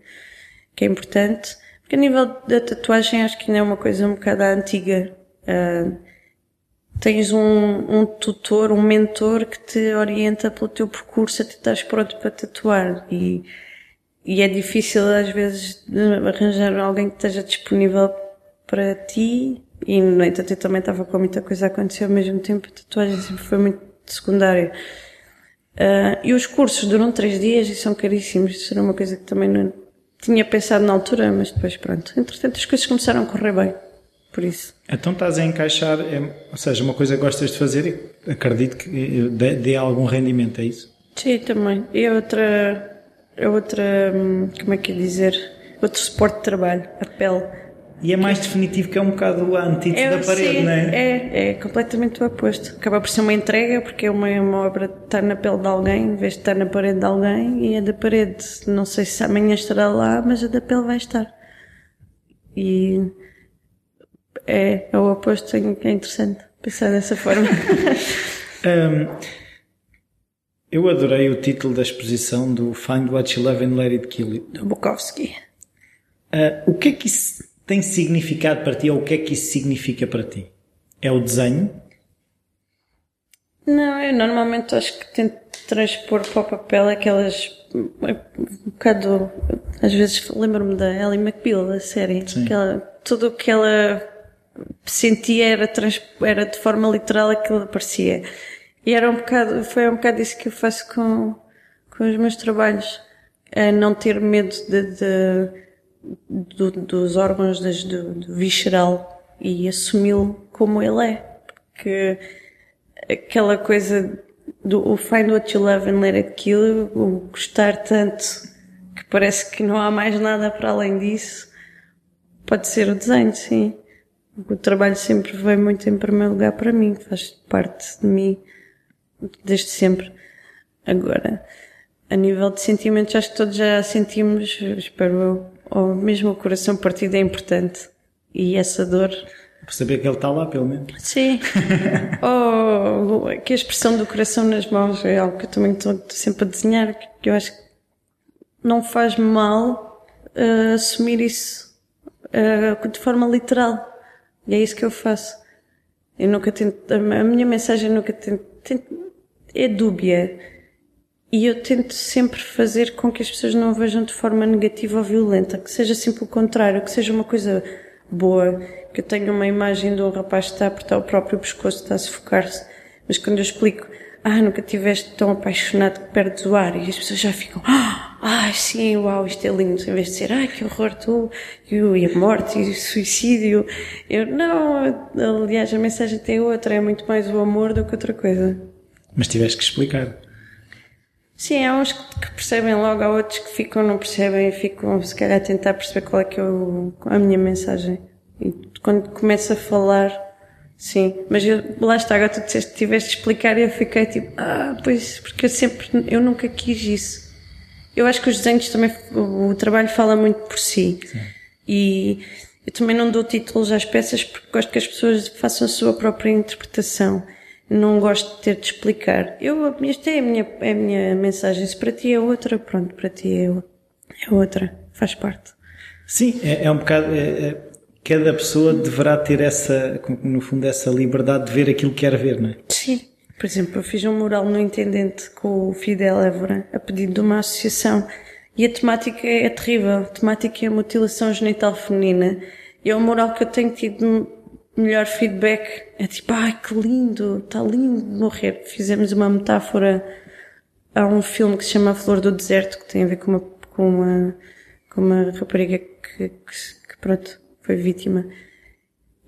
que é importante. Porque a nível da tatuagem acho que ainda é uma coisa um bocado antiga. Uh, tens um, um tutor, um mentor que te orienta pelo teu percurso até estás pronto para tatuar. E e é difícil às vezes arranjar alguém que esteja disponível para ti e no entanto eu também estava com muita coisa a acontecer ao mesmo tempo, a tatuagem sempre foi muito secundária. Uh, e os cursos duram três dias e são caríssimos, isso era uma coisa que também não tinha pensado na altura, mas depois pronto. Entretanto as coisas começaram a correr bem, por isso. Então estás a encaixar, é, ou seja, uma coisa que gostas de fazer e acredito que dê, dê algum rendimento, é isso? Sim, também. E outra, é outra, hum, como é que é dizer, outro suporte de trabalho, a pele. E é mais definitivo que é um bocado a antítese é, da parede, sim, não é? É, é completamente o oposto. Acaba por ser uma entrega, porque é uma, uma obra de estar na pele de alguém, em vez de estar na parede de alguém, e a da parede, não sei se amanhã estará lá, mas a da pele vai estar. E é, é o oposto, é interessante pensar dessa forma. <laughs> um, Eu adorei o título da exposição do Find What You Love and Let It Kill You. Do Bukowski. Uh, o que é que isso tem significado para ti ou o que é que isso significa para ti? É o desenho? Não, eu normalmente acho que tento transpor para o papel aquelas. um bocado. às vezes lembro-me da Ellie McBeal, da série. Sim. Aquela, tudo o que ela sentia era, trans, era de forma literal aquilo que parecia. E era um bocado, foi um bocado isso que eu faço com, com os meus trabalhos. É não ter medo de, de do, dos órgãos das, do, do visceral e assumi-lo como ele é. Porque aquela coisa do find what you love and let it kill, o gostar tanto que parece que não há mais nada para além disso, pode ser o desenho, sim. O trabalho sempre veio muito em primeiro lugar para mim, faz parte de mim desde sempre. Agora, a nível de sentimentos, acho que todos já sentimos, espero eu, ou mesmo o coração partido é importante. E essa dor. Por saber que ele está lá, pelo menos. Sim. <laughs> ou que a expressão do coração nas mãos é algo que eu também estou sempre a desenhar, que eu acho que não faz mal uh, assumir isso uh, de forma literal. E é isso que eu faço. Eu nunca tento, a minha mensagem nunca tento, tento é dúbia. E eu tento sempre fazer com que as pessoas não vejam de forma negativa ou violenta, que seja sempre o contrário, que seja uma coisa boa, que eu tenho uma imagem de um rapaz que está a apertar o próprio pescoço, está a sufocar-se, mas quando eu explico, ah, nunca tiveste tão apaixonado que perdes o ar, e as pessoas já ficam, ah, sim, uau, isto é lindo, em vez de dizer, ah, que horror tu, e a morte, e o suicídio, eu, não, aliás, a mensagem tem outra, é muito mais o amor do que outra coisa. Mas tiveste que explicar. Sim, há uns que percebem logo, há outros que ficam, não percebem e ficam, se calhar, a tentar perceber qual é que é o, a minha mensagem. E quando começo a falar, sim. Mas eu, lá está, agora tu disseste que tiveste de explicar e eu fiquei tipo, ah, pois, porque eu sempre, eu nunca quis isso. Eu acho que os desenhos também, o, o trabalho fala muito por si. Sim. E eu também não dou títulos às peças porque gosto que as pessoas façam a sua própria interpretação não gosto de ter de explicar. Eu, esta é a minha, é a minha mensagem. Se para ti é outra, pronto, para ti é, é outra. Faz parte. Sim, é, é um bocado. É, é, cada pessoa deverá ter essa, no fundo, essa liberdade de ver aquilo que quer ver, não é? Sim. Por exemplo, eu fiz um mural no Intendente com o Fidel Évora, a pedido de uma associação. E a temática é terrível. A temática é a mutilação genital feminina. E é um mural que eu tenho tido melhor feedback é tipo, ai que lindo, está lindo de morrer. Fizemos uma metáfora a um filme que se chama A Flor do Deserto, que tem a ver com uma, com uma, com uma rapariga que, que, que pronto, foi vítima.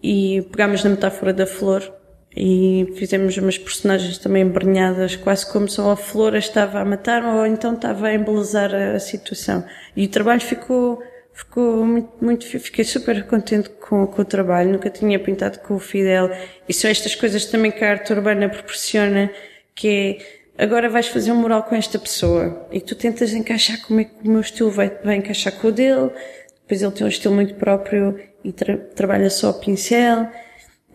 E pegámos na metáfora da flor e fizemos umas personagens também embrenhadas, quase como se a flor estava a matar ou então estava a embelezar a situação. E o trabalho ficou, ficou muito, muito, fiquei super contente com, com o trabalho, nunca tinha pintado com o Fidel. E são estas coisas também que a arte urbana proporciona, que é, agora vais fazer um mural com esta pessoa e tu tentas encaixar como é que o meu estilo vai, vai encaixar com o dele, depois ele tem um estilo muito próprio e tra trabalha só pincel,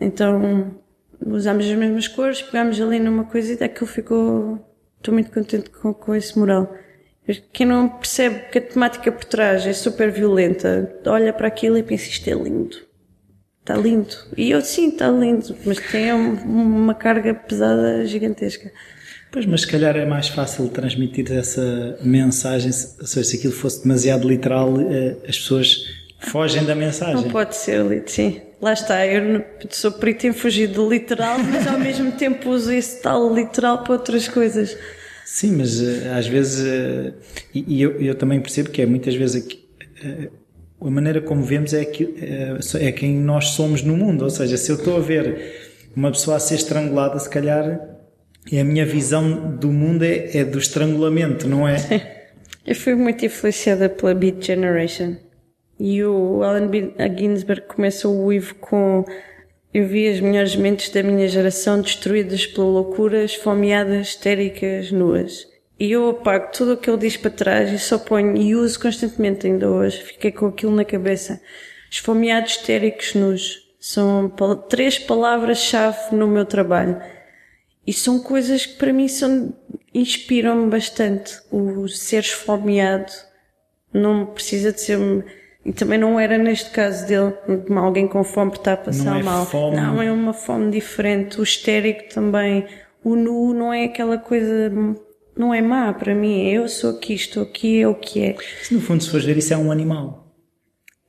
então usámos as mesmas cores, pegámos ali numa coisa e aquilo ficou. Estou muito contente com, com esse mural. Quem não percebe que a temática por trás é super violenta, olha para aquilo e pensa isto é lindo. Está lindo. E eu sim, está lindo, mas tem uma carga pesada gigantesca. Pois, mas se calhar é mais fácil transmitir essa mensagem, ou seja, se aquilo fosse demasiado literal, eh, as pessoas fogem da mensagem. Não pode ser, sim. Lá está, eu sou perito em fugir do literal, mas ao mesmo tempo uso esse tal literal para outras coisas. Sim, mas uh, às vezes, uh, e, eu, eu, também percebo que é muitas vezes aqui, uh, a maneira como vemos é, que, é quem nós somos no mundo, ou seja, se eu estou a ver uma pessoa a ser estrangulada, se calhar é a minha visão do mundo é, é do estrangulamento, não é? <laughs> Eu fui muito influenciada pela Beat Generation. E o Allen Ginsberg começa o livro com eu vi as melhores mentes da minha geração destruídas pela loucura, esfomeadas, histéricas, nuas. E eu apago tudo o que ele diz para trás e só ponho e uso constantemente ainda hoje. Fiquei com aquilo na cabeça. Esfomeados, histéricos, nus. São três palavras-chave no meu trabalho. E são coisas que para mim são, inspiram-me bastante. O ser esfomeado não precisa de ser e também não era neste caso dele, alguém com fome está a passar não é mal. Fome. Não, é uma fome diferente. O histérico também. O nu não é aquela coisa, não é má para mim. Eu sou aqui, estou aqui, é o que é. Se no fundo se fores ver, isso é um animal.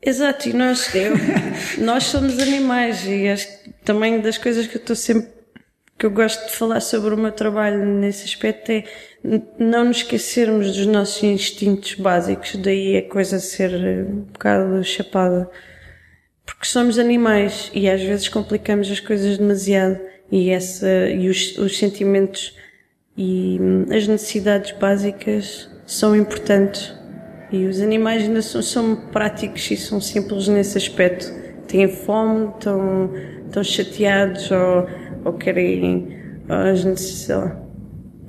Exato, e nós, eu, <laughs> nós somos animais e acho que também das coisas que eu estou sempre, que eu gosto de falar sobre o meu trabalho nesse aspecto é não nos esquecermos dos nossos instintos básicos, daí a coisa ser um bocado chapada. Porque somos animais e às vezes complicamos as coisas demasiado e, essa, e os, os sentimentos e hum, as necessidades básicas são importantes. E os animais ainda são, são práticos e são simples nesse aspecto. Têm fome, estão, estão chateados ou, ou querem, as necessidades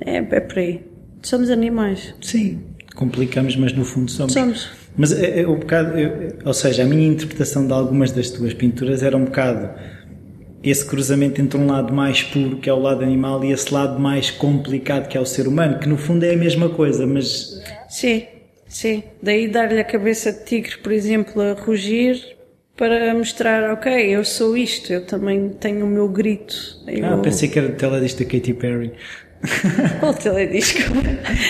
é, é por aí. Somos animais. Sim, complicamos, mas no fundo somos. Somos. Mas é, é um bocado, ou seja, a minha interpretação de algumas das tuas pinturas era um bocado esse cruzamento entre um lado mais puro, que é o lado animal, e esse lado mais complicado, que é o ser humano, que no fundo é a mesma coisa, mas. Sim, sim. Daí dar-lhe a cabeça de tigre, por exemplo, a rugir, para mostrar, ok, eu sou isto, eu também tenho o meu grito. Eu... Ah, pensei que era teledista Katy Perry. <laughs> Qual teledisco?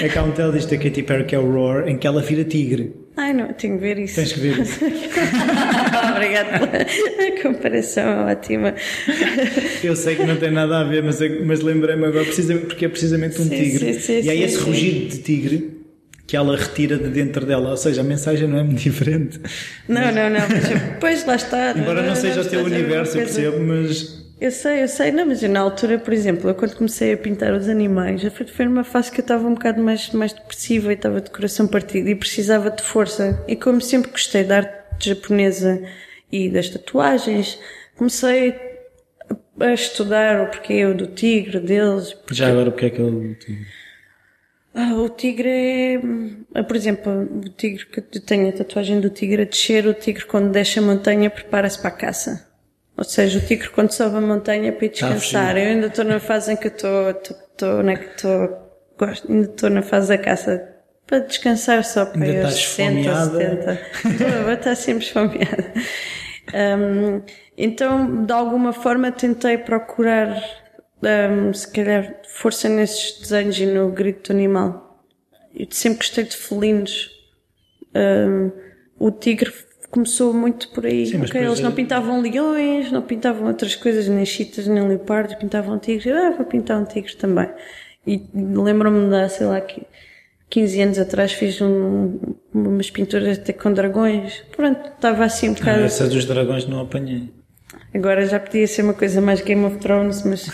É que há um teledisco da Katy Perry que é o Roar, em que ela vira tigre. Ai, não, tenho que ver isso. Tens que ver isso. <laughs> Obrigada pela comparação ótima. Eu sei que não tem nada a ver, mas, mas lembrei-me agora, precisamente, porque é precisamente um sim, tigre. Sim, sim, e há esse rugido de tigre que ela retira de dentro dela, ou seja, a mensagem não é muito <laughs> diferente. Não, não, não, mas depois lá está. Embora não, não seja o teu universo, eu percebo, mas eu sei, eu sei, não, mas eu, na altura, por exemplo, eu quando comecei a pintar os animais, foi, foi numa fase que eu estava um bocado mais, mais depressiva e estava de coração partido e precisava de força. E como sempre gostei da arte japonesa e das tatuagens, comecei a estudar o porquê do tigre deles. Porque... Já agora o que é que é o tigre? Ah, o tigre é, por exemplo, o tigre que eu tenho a tatuagem do tigre a descer, o tigre quando desce a montanha prepara-se para a caça. Ou seja, o tigre quando sobe a montanha para ir tá descansar. eu ainda estou na fase em que estou, estou, na que estou, gosto, ainda estou na fase da caça para descansar só para ainda os 60, 70. Vou estar sempre esfomeada. Um, então, de alguma forma, tentei procurar, um, se calhar, força nesses desenhos e no grito do animal. Eu sempre gostei de felinos. Um, o tigre começou muito por aí. Sim, okay, eles não pintavam leões, não pintavam outras coisas, nem chitas, nem leopardos, pintavam tigres. Ah, vou pintar um tigre também. E lembro-me de, sei lá, 15 anos atrás fiz um, umas pinturas até com dragões. Pronto, estava assim um bocado. Ah, essa dos dragões não apanhei. Agora já podia ser uma coisa mais Game of Thrones, mas.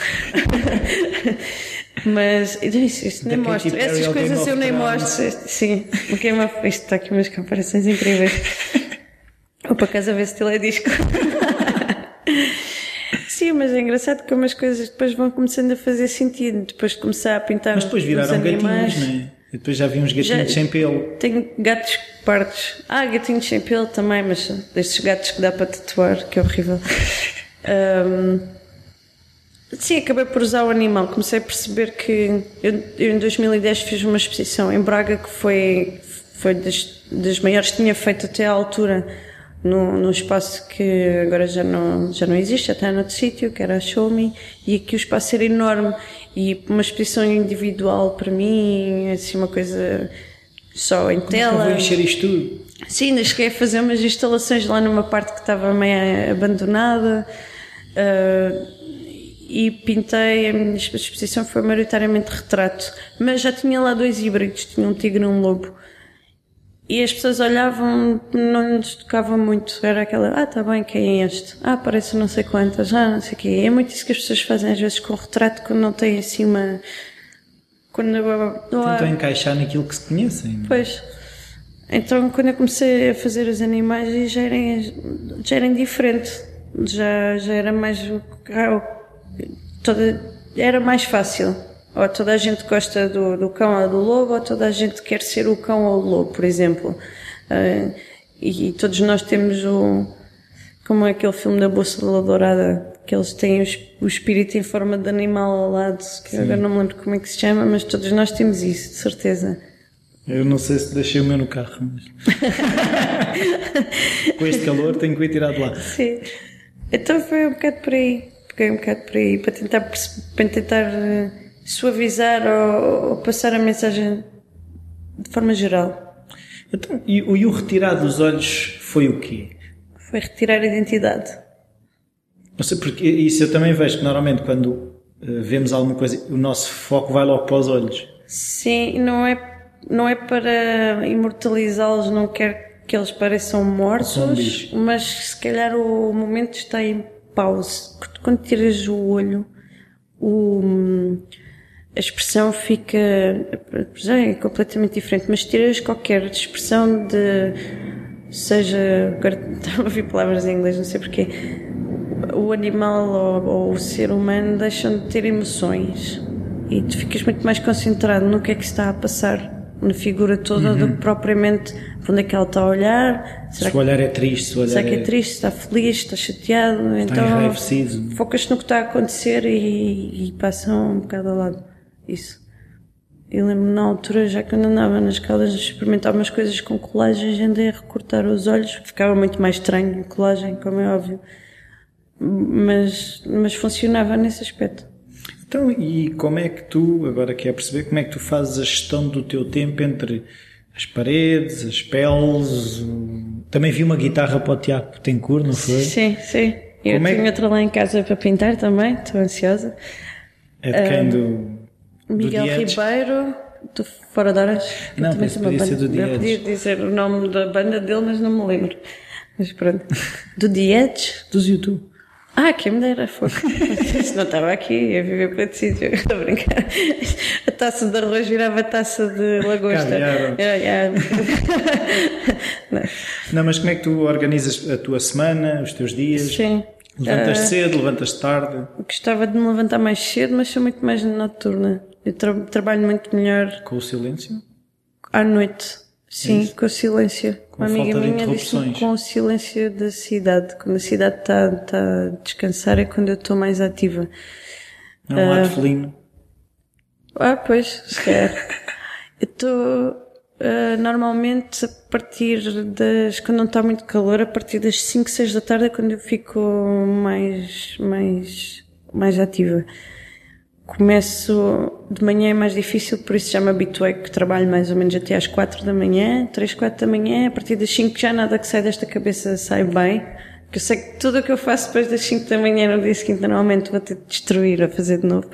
<laughs> mas. Isso, isto nem mostro. Essas coisas eu nem mostro. Sim, o Game of. Isto está aqui umas comparações incríveis. Ou para casa ver se ele é disco. <laughs> Sim, mas é engraçado como as coisas depois vão começando a fazer sentido. Depois de começar a pintar Mas depois os viraram animais. gatinhos, não é? E depois já vi uns gatinhos Já- sem pelo. Tenho gatos partos. Ah, gatinhos sem pelo também, mas destes gatos que dá para tatuar, que é horrível. <laughs> Ahm, sim, acabei por usar o animal. Comecei a perceber que eu, eu em 2010 fiz uma exposição em Braga que foi, foi das, das maiores que tinha feito até à altura. Num, num espaço que agora já não, já não existe, está noutro sítio, que era a Show Me, e aqui o espaço era enorme. E uma exposição individual para mim, assim, uma coisa só em Como é que eu tela. vou encher isto tudo? Sim, ainda cheguei a fazer umas instalações lá numa parte que estava meio abandonada ah, e pintei, a minha exposição foi maioritariamente retrato, mas já tinha lá dois híbridos, tinha um tigre e um lobo. E as pessoas olhavam, não lhes tocava muito. Era aquela, ah, tá bem, quem é este? Ah, parece não sei quantas, ah, não sei o quê. É muito isso que as pessoas fazem às vezes com o retrato quando não têm assim uma. Quando Tentam encaixar naquilo que se conhecem. Pois. Então, quando eu comecei a fazer os animais, já era, já era indiferente. Já, já era mais. ah, Toda, era mais fácil. Ou toda a gente gosta do, do cão ou do lobo, ou toda a gente quer ser o cão ou o lobo, por exemplo. Ah, e, e todos nós temos o. Como é aquele filme da Bússola Dourada, que eles têm o, es- o espírito em forma de animal ao lado, que agora não me lembro como é que se chama, mas todos nós temos isso, de certeza. Eu não sei se deixei o meu no carro, mas. <laughs> Com este calor tenho que ir tirar de lá. Sim. Então foi um bocado por aí. Peguei um bocado por aí para tentar, para tentar eh, suavizar ou, ou passar a mensagem de forma geral. Então, e, o- e o retirar dos olhos foi o quê? Foi retirar a identidade. Não sei porque isso eu também vejo que normalmente quando eh, vemos alguma coisa, o nosso foco vai logo para os olhos. Sim, não é, não é para imortalizá-los, não quer que eles pareçam mortos, mas se calhar o momento está em pause. Quando tiras o olho, o, a expressão fica já é completamente diferente, mas tiras qualquer expressão de seja agora <laughs> estava a ouvir palavras em inglês, não sei porquê. O animal ou, ou o ser humano deixam de ter emoções e tu ficas muito mais concentrado no que é que está a passar na figura toda do que propriamente para onde é que ela está a olhar. Será Se o olhar é triste, se o olhar Será que é é, triste? Está feliz? Está chateado? está então, focas no que está a acontecer e, e passam um bocado ao lado. Isso. Eu lembro na altura, já quando andava nas a experimentar umas coisas com colagens, andei a recortar os olhos. Ficava muito mais estranho a colagem, como é óbvio. Mas, mas funcionava nesse aspecto. Então, e como é que tu, agora quer perceber, como é que tu fazes a gestão do teu tempo entre as paredes, as peles? Também vi uma guitarra para o Tiago Betancourt, não foi? Sim, sim. Eu Como é tenho outra lá em casa para pintar também, estou ansiosa. É de quem? do, do Miguel? Ribeiro, do Fora de Horas. Não, uma podia ser do Eu podia dizer o nome da banda dele, mas não me lembro. Mas pronto. Do Edge? <laughs> Dos YouTube. Ah, quem me dera, fogo. <laughs> Se não estava aqui, ia viver para outro sítio. Estou a brincar. A taça de arroz virava taça de lagosta. Caviar. É, é. <laughs> Não. Não, mas como é que tu organizas a tua semana, os teus dias? Sim. Levantas Ah, cedo, levantas tarde, Gostava de me levantar mais cedo, mas sou muito mais noturna. Eu tra- trabalho muito melhor com o silêncio? À noite, sim, com o silêncio. Com Uma amiga minha disse com o silêncio da cidade. Quando a cidade está tá a descansar é quando eu estou mais ativa. É um lado felino. Ah, pois, se calhar. <laughs> eu estou ah, normalmente a partir das. quando não está muito calor, a partir das 5, 6 da tarde é quando eu fico mais, mais, mais ativa. Começo de manhã é mais difícil, por isso já me habituei que trabalho mais ou menos até às 4 da manhã, 3, 4 da manhã, a partir das 5 já nada que sai desta cabeça sai bem. Porque eu sei que tudo o que eu faço depois das 5 da manhã no dia seguinte normalmente vou ter de destruir a fazer de novo.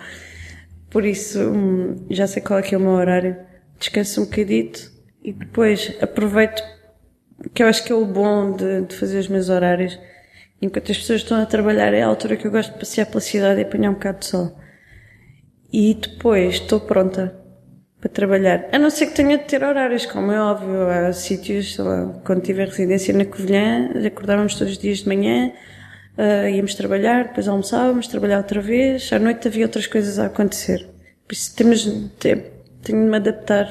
Por isso hum, já sei qual é que é o meu horário. Descanso um bocadito e depois aproveito, que eu acho que é o bom de, de fazer os meus horários, Enquanto as pessoas estão a trabalhar, é a altura que eu gosto de passear pela cidade e apanhar um bocado de sol. E depois estou pronta para trabalhar. A não ser que tenha de ter horários, como é óbvio. Há sítios, sei lá, quando tive a residência na Covilhã, acordávamos todos os dias de manhã, uh, íamos trabalhar, depois almoçávamos, trabalhar outra vez. À noite havia outras coisas a acontecer. Por isso temos, tenho de me adaptar,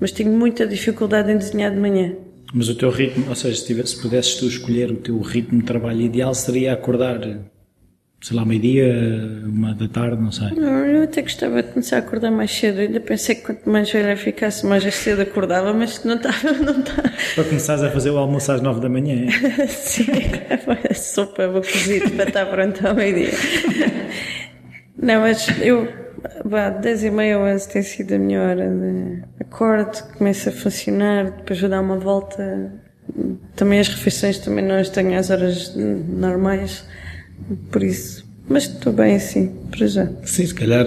mas tenho muita dificuldade em desenhar de manhã. Mas o teu ritmo, ou seja, se, tivesse, se pudesses tu escolher o teu ritmo de trabalho ideal, seria acordar, sei lá, meio-dia, uma da tarde, não sei. Não, eu até gostava de começar a acordar mais cedo. Eu ainda pensei que quanto mais velha ficasse, mais cedo acordava, mas não estava, <laughs> não estava. Para começares a fazer o almoço às nove da manhã, é? <laughs> Sim, a sopa, vou cozido para estar pronto ao meio-dia. Não, mas eu, Bah, 10 e meia 11 tem sido a minha hora de acordo, começa a funcionar, depois vou dar uma volta. Também as refeições também não as tenho às horas normais, por isso. Mas estou bem assim, para já. Sim, se calhar.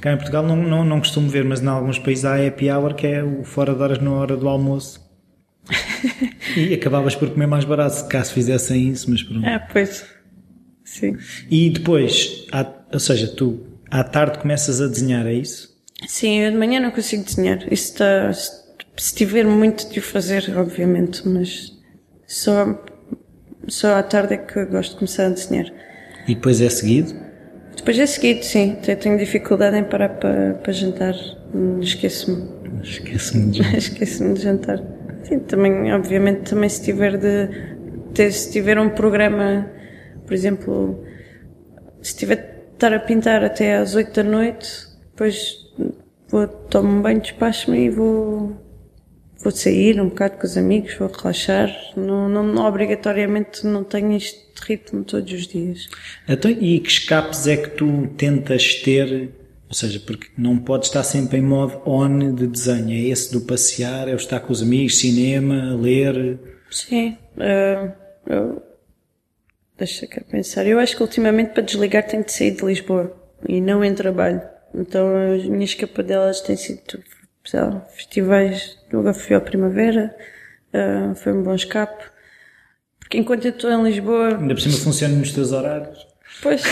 Cá em Portugal não, não, não costumo ver, mas em alguns países há happy hour que é o fora de horas na hora do almoço. <laughs> e acabavas por comer mais barato caso fizessem isso, mas pronto. Ah, pois. Sim. E depois, ou seja, tu à tarde começas a desenhar, é isso? Sim, eu de manhã não consigo desenhar. Isso está, se tiver muito de o fazer, obviamente, mas só, só à tarde é que gosto de começar a desenhar. E depois é seguido? Depois é seguido, sim. Eu tenho dificuldade em parar para, para jantar. Esqueço-me. Esqueço-me de <laughs> jantar. Esqueço-me de jantar. Sim, também, obviamente, também se tiver de, se tiver um programa, por exemplo, se tiver estar a pintar até às 8 da noite, depois vou, tomo um banho, despacho-me e vou, vou sair um bocado com os amigos, vou relaxar. Não, não, obrigatoriamente não tenho este ritmo todos os dias. Então, e que escapes é que tu tentas ter? Ou seja, porque não pode estar sempre em modo on de desenho. É esse do passear, é o estar com os amigos, cinema, ler. Sim. Uh, eu Deixa cá pensar. Eu acho que ultimamente para desligar tenho de sair de Lisboa e não em trabalho. Então as minhas escapadelas têm sido sei lá, festivais. Agora fui à primavera, uh, foi um bom escape. Porque enquanto eu estou em Lisboa. Ainda por cima funciona nos teus horários. Pois.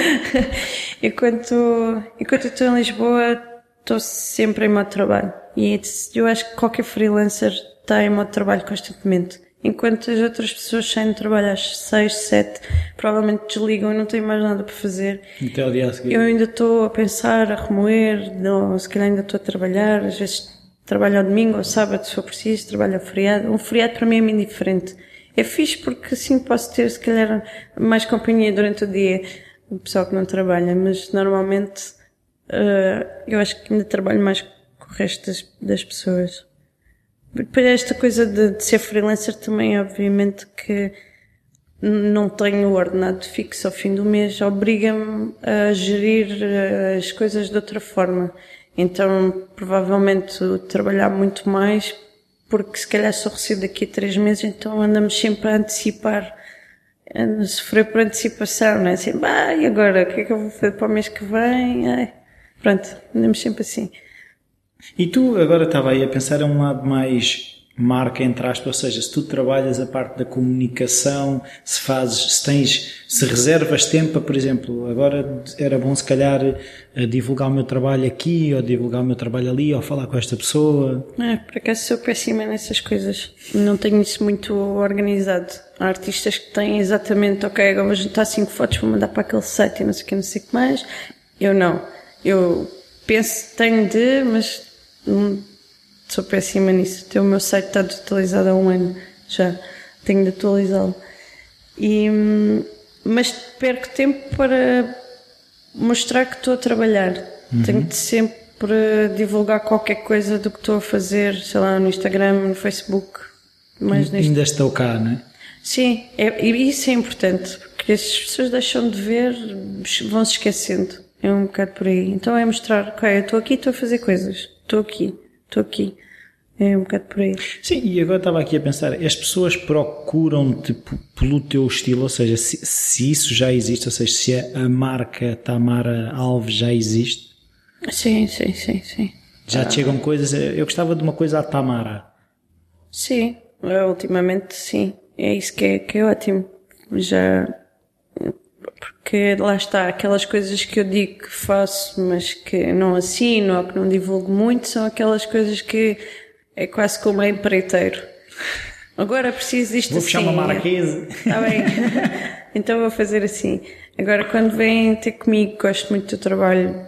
<laughs> enquanto, enquanto eu estou em Lisboa, estou sempre em modo trabalho. E eu acho que qualquer freelancer está em modo trabalho constantemente. Enquanto as outras pessoas saem de trabalho às 6, 7, provavelmente desligam e não têm mais nada para fazer. Até ao dia a seguir. Eu ainda estou a pensar, a remoer, ou se calhar ainda estou a trabalhar, às vezes trabalho ao domingo ou sábado se for preciso, trabalho ao feriado. Um feriado para mim é muito diferente. É fixe porque assim posso ter, se calhar, mais companhia durante o dia, o pessoal que não trabalha, mas normalmente uh, eu acho que ainda trabalho mais com o resto das, das pessoas. Depois esta coisa de, de, ser freelancer também, obviamente que não tenho ordenado fixo ao fim do mês, obriga-me a gerir eh, as coisas de outra forma. Então, provavelmente, trabalhar muito mais, porque se calhar só recebo daqui a três meses, então andamos sempre a antecipar, a sofrer por antecipação, não é? Assim, bah, e agora? O que é que eu vou fazer para o mês que vem? Ai, pronto, andamos sempre assim. E tu agora estava aí a pensar a um lado mais marca entre aspas, ou seja, se tu trabalhas a parte da comunicação, se fazes, se tens, se reservas tempo para, por exemplo, agora era bom se calhar eh, divulgar o meu trabalho aqui, ou divulgar o meu trabalho ali, ou falar com esta pessoa. É, por acaso sou péssima nessas coisas. Não tenho isso muito organizado. Há artistas que têm exatamente, ok, agora vou juntar cinco fotos, vou mandar para aquele site e não sei o que, não sei o que mais. Eu não. Eu penso, tenho de, mas sou péssima nisso. O meu site está desatualizado há um ano já. Tenho de atualizá-lo. E, hum, mas perco tempo para mostrar que estou a trabalhar. Uhum. Tenho de sempre divulgar qualquer coisa do que estou a fazer, sei lá, no Instagram, no Facebook. Mas neste... Ainda estou cá, não é? Sim, é, e isso é importante, porque as pessoas deixam de ver, vão se esquecendo. É um bocado por aí. Então é mostrar, ok, eu estou aqui, estou a fazer coisas estou aqui, estou aqui. É um bocado por aí. Sim, e agora estava aqui a pensar, as pessoas procuram-te pelo teu estilo, ou seja, se, se, isso já existe, ou seja, se a, marca Tamara Alves já existe? Sim, sim, sim, sim. Já te chegam coisas, eu gostava de uma coisa à Tamara. Sim, ultimamente sim, é isso que é, que é ótimo. já porque lá está, aquelas coisas que eu digo que faço, mas que não assino ou que não divulgo muito, são aquelas coisas que é quase como empreiteiro. Agora preciso disto Vou assim. puxar uma marquesa. Está bem. <laughs> então vou fazer assim. Agora, quando vêm ter comigo, gosto muito do trabalho,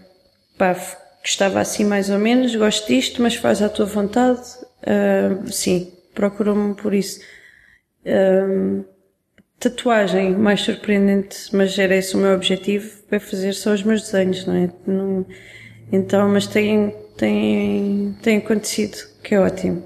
pá, que estava assim mais ou menos, gosto disto, mas faz à tua vontade. Uh, sim, procuram-me por isso. Uh, tatuagem mais surpreendente, mas era esse o meu objetivo, é fazer só os meus desenhos, não é? Não, então, mas tem, tem, tem acontecido, que é ótimo.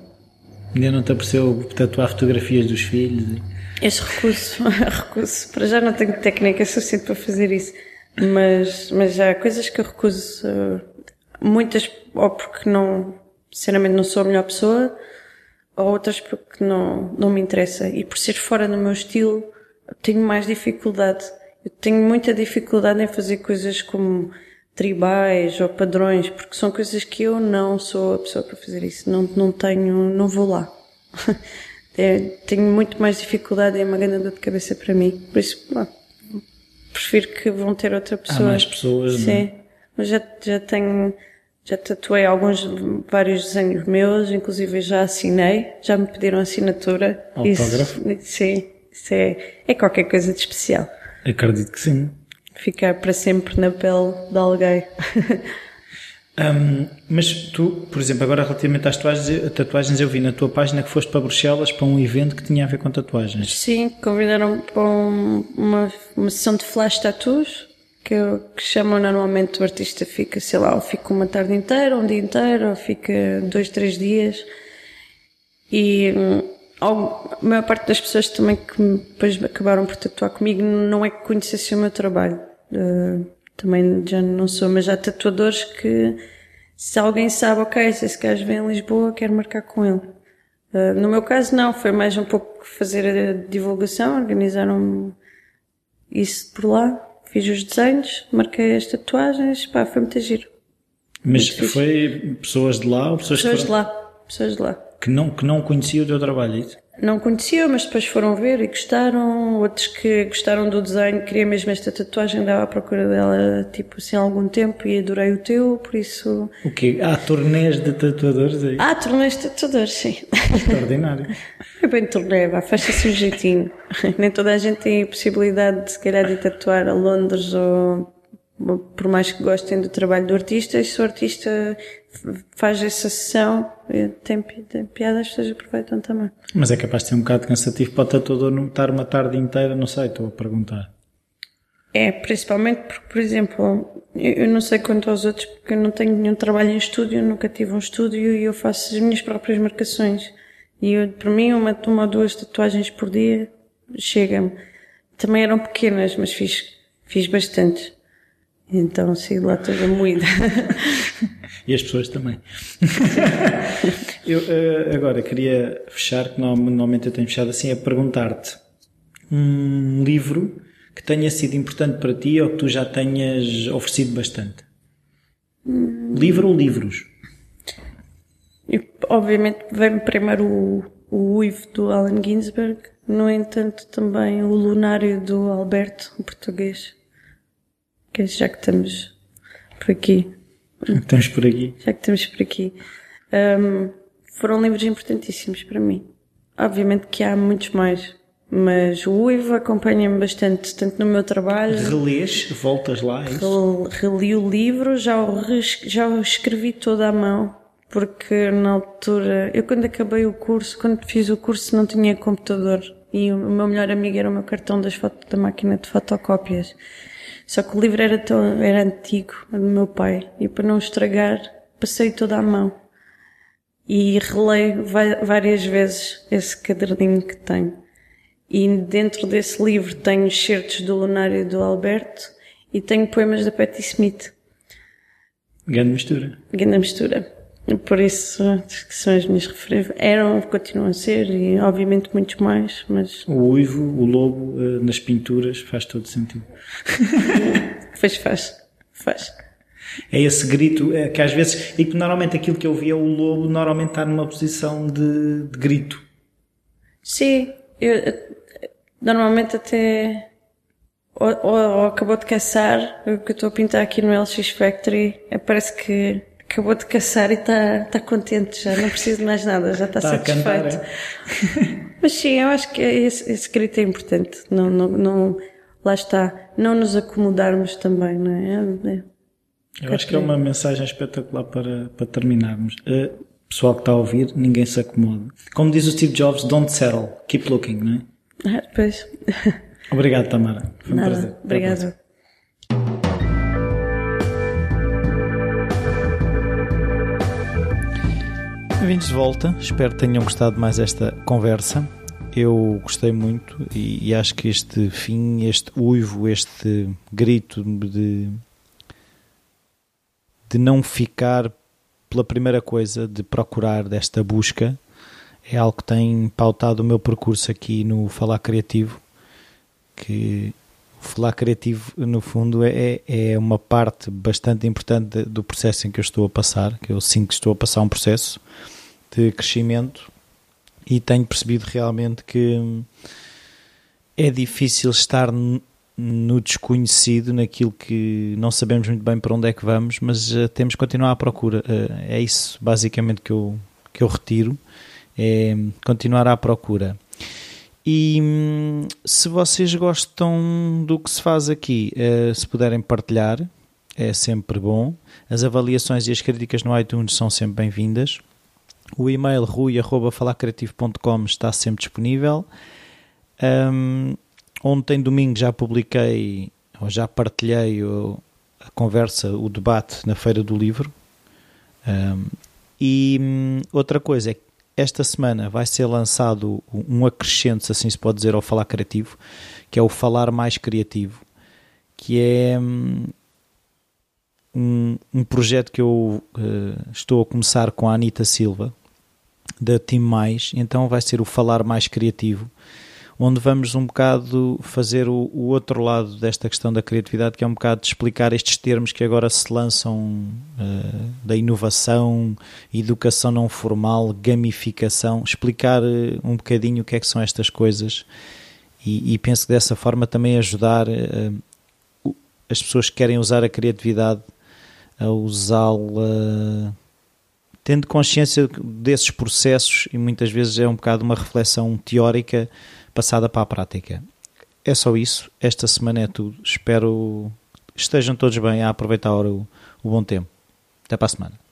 Ainda não te apareceu tatuar fotografias dos filhos? Esse recuso, <laughs> recuso. Para já não tenho técnica suficiente para fazer isso, mas, mas há coisas que eu recuso, uh, muitas, ou porque não, sinceramente não sou a melhor pessoa, ou outras porque não, não me interessa. E por ser fora do meu estilo, tenho mais dificuldade. Eu tenho muita dificuldade em fazer coisas como tribais ou padrões, porque são coisas que eu não sou a pessoa para fazer isso. Não, não tenho, não vou lá. <laughs> é, tenho muito mais dificuldade é uma grande dor de cabeça para mim. Por isso, bom, prefiro que vão ter outra pessoa. Há mais pessoas, Sim. É? Mas já, já tenho, já tatuei alguns, vários desenhos meus, inclusive já assinei, já me pediram assinatura. Autógrafo? Isso, sim. Isso é, é qualquer coisa de especial. Acredito que sim. Ficar para sempre na pele de alguém. um, mas tu, por exemplo, agora relativamente às tatuagens, tatuagens, eu vi na tua página que foste para Bruxelas para um evento que tinha a ver com tatuagens. Sim, convidaram-me para um, uma, uma sessão de flash tattoos, que, que chamam normalmente o artista fica, sei lá, ou fica uma tarde inteira, um dia inteiro, ou fica dois, três dias. E a maior parte das pessoas também que depois acabaram por tatuar comigo não é que conhecessem o meu trabalho. Uh, também já não sou, mas há tatuadores que se alguém sabe, ok, se esse gajo vem em Lisboa, quero marcar com ele. Uh, no meu caso não, foi mais um pouco fazer a divulgação, organizaram isso por lá, fiz os desenhos, marquei as tatuagens, pá, foi muito giro. Mas muito foi pessoas de lá ou pessoas, pessoas de lá, pessoas de lá que não, que não conheciam o teu trabalho, é isso? Não conheciam, mas depois foram ver e gostaram. Outros que gostaram do desenho, queria mesmo esta tatuagem, andava à procura dela, tipo assim, há algum tempo e adorei o teu, por isso. O quê? Há torneios de tatuadores aí? Há torneios de tatuadores, sim. Extraordinário. <laughs> É bem torneio, vá, fecha-se um jeitinho. <laughs> Nem toda a gente tem a possibilidade de, se calhar, de tatuar a Londres ou por mais que gostem do trabalho do artista, e se o artista faz essa sessão, tem, tem piada, as pessoas aproveitam também. Mas é capaz de ser um bocado cansativo para o tatuador não estar uma tarde inteira, não sei, estou a perguntar. É, principalmente porque, por exemplo, eu não sei quanto aos outros, porque eu não tenho nenhum trabalho em estúdio, nunca tive um estúdio e eu faço as minhas próprias marcações. E eu, para mim, uma, uma ou duas tatuagens por dia chega-me. Também eram pequenas, mas fiz, fiz bastante. Então saí lá toda moída. <laughs> e as pessoas também. <laughs> eu uh, agora queria fechar, que normalmente eu tenho fechado assim, é perguntar-te um livro que tenha sido importante para ti ou que tu já tenhas oferecido bastante. Hum. Livro ou livros? Eu, obviamente vem-me primeiro o, o Uivo do Allen Ginsberg, no entanto também o Lunário do Alberto, em português que já que estamos por aqui. Estamos por aqui. Já que estamos por aqui. Um, foram livros importantíssimos para mim. Obviamente que há muitos mais, mas o Uivo acompanha-me bastante, tanto no meu trabalho. Relês, voltas lá, é isso? Reli o livro, já o, já o escrevi todo à mão, porque na altura, eu quando acabei o curso, quando fiz o curso não tinha computador e o meu melhor amigo era o meu cartão das fotos da máquina de fotocópias. Só que o livro era, tão, era antigo, do meu pai, e para não estragar, passei toda a mão. E releio várias vezes esse caderninho que tenho. E dentro desse livro tenho certos do Lunário do Alberto e tenho poemas da Patti Smith. Grande mistura. Grande mistura. Por isso, que são as minhas referências. Eram, continuam a ser, e obviamente muitos mais, mas... O uivo, o lobo, eh, nas pinturas, faz todo sentido. <laughs> faz, faz. Faz. É esse grito é, que às vezes, e que normalmente aquilo que eu vi é o lobo normalmente está numa posição de, de grito. Sim, eu, normalmente até ou, ou, ou acabou de caçar, o que eu estou a pintar aqui no LX Factory, é, parece que acabou de caçar e está tá contente já, não precisa de mais nada, já está, Está a satisfeito. cantar, é? <laughs> Mas sim, eu acho que esse, esse grito é importante. Não, não, não, lá está, não nos acomodarmos também, não é? É- Eu acho que é uma mensagem espetacular para, para terminarmos. Uh, pessoal que está a ouvir, ninguém se acomoda. Como diz o Steve Jobs, don't settle, keep looking, não é? Ah, pois, Obrigado, Tamara. Foi um prazer. nada, próxima. obrigada. Bem-vindos de volta, espero que tenham gostado mais esta conversa. Eu gostei muito e, e acho que este fim, este uivo, este grito de, de não ficar pela primeira coisa, de procurar desta busca, é algo que tem pautado o meu percurso aqui no Falar Criativo. Que o Falar Criativo, no fundo, é, é uma parte bastante importante do processo em que eu estou a passar, que eu sinto que estou a passar um processo de crescimento e tenho percebido realmente que é difícil estar no desconhecido, naquilo que não sabemos muito bem para onde é que vamos, mas eh, temos que continuar à procura. Eh, é isso basicamente que eu, que eu retiro, é continuar à procura. E hum, se vocês gostam do que se faz aqui, eh, se puderem partilhar, é sempre bom. As avaliações e as críticas no iTunes são sempre bem-vindas. O e-mail rui.falacreativo.com está sempre disponível. Um, ontem, domingo, já publiquei, ou já partilhei o- a conversa, o debate na Feira do Livro. Um, e hum, outra coisa é que esta semana vai ser lançado um acrescente, se assim se pode dizer, ao Falar Criativo, que é o Falar Mais Criativo, que é hum, um, um projeto que eu eh, estou a começar com a Anita Silva, da Team Mais, então vai ser o Falar Mais Criativo, onde vamos um bocado fazer o, o outro lado desta questão da criatividade, que é um bocado de explicar estes termos que agora se lançam eh, da inovação, educação não formal, gamificação, explicar eh, um bocadinho o que é que são estas coisas. E, e penso que dessa forma também ajudar o- as pessoas que querem usar a criatividade a usá-la tendo consciência desses processos e muitas vezes é um bocado uma reflexão teórica passada para a prática. É só isso. Esta semana é tudo. Espero que estejam todos bem a aproveitar o, o bom tempo. Até para a semana.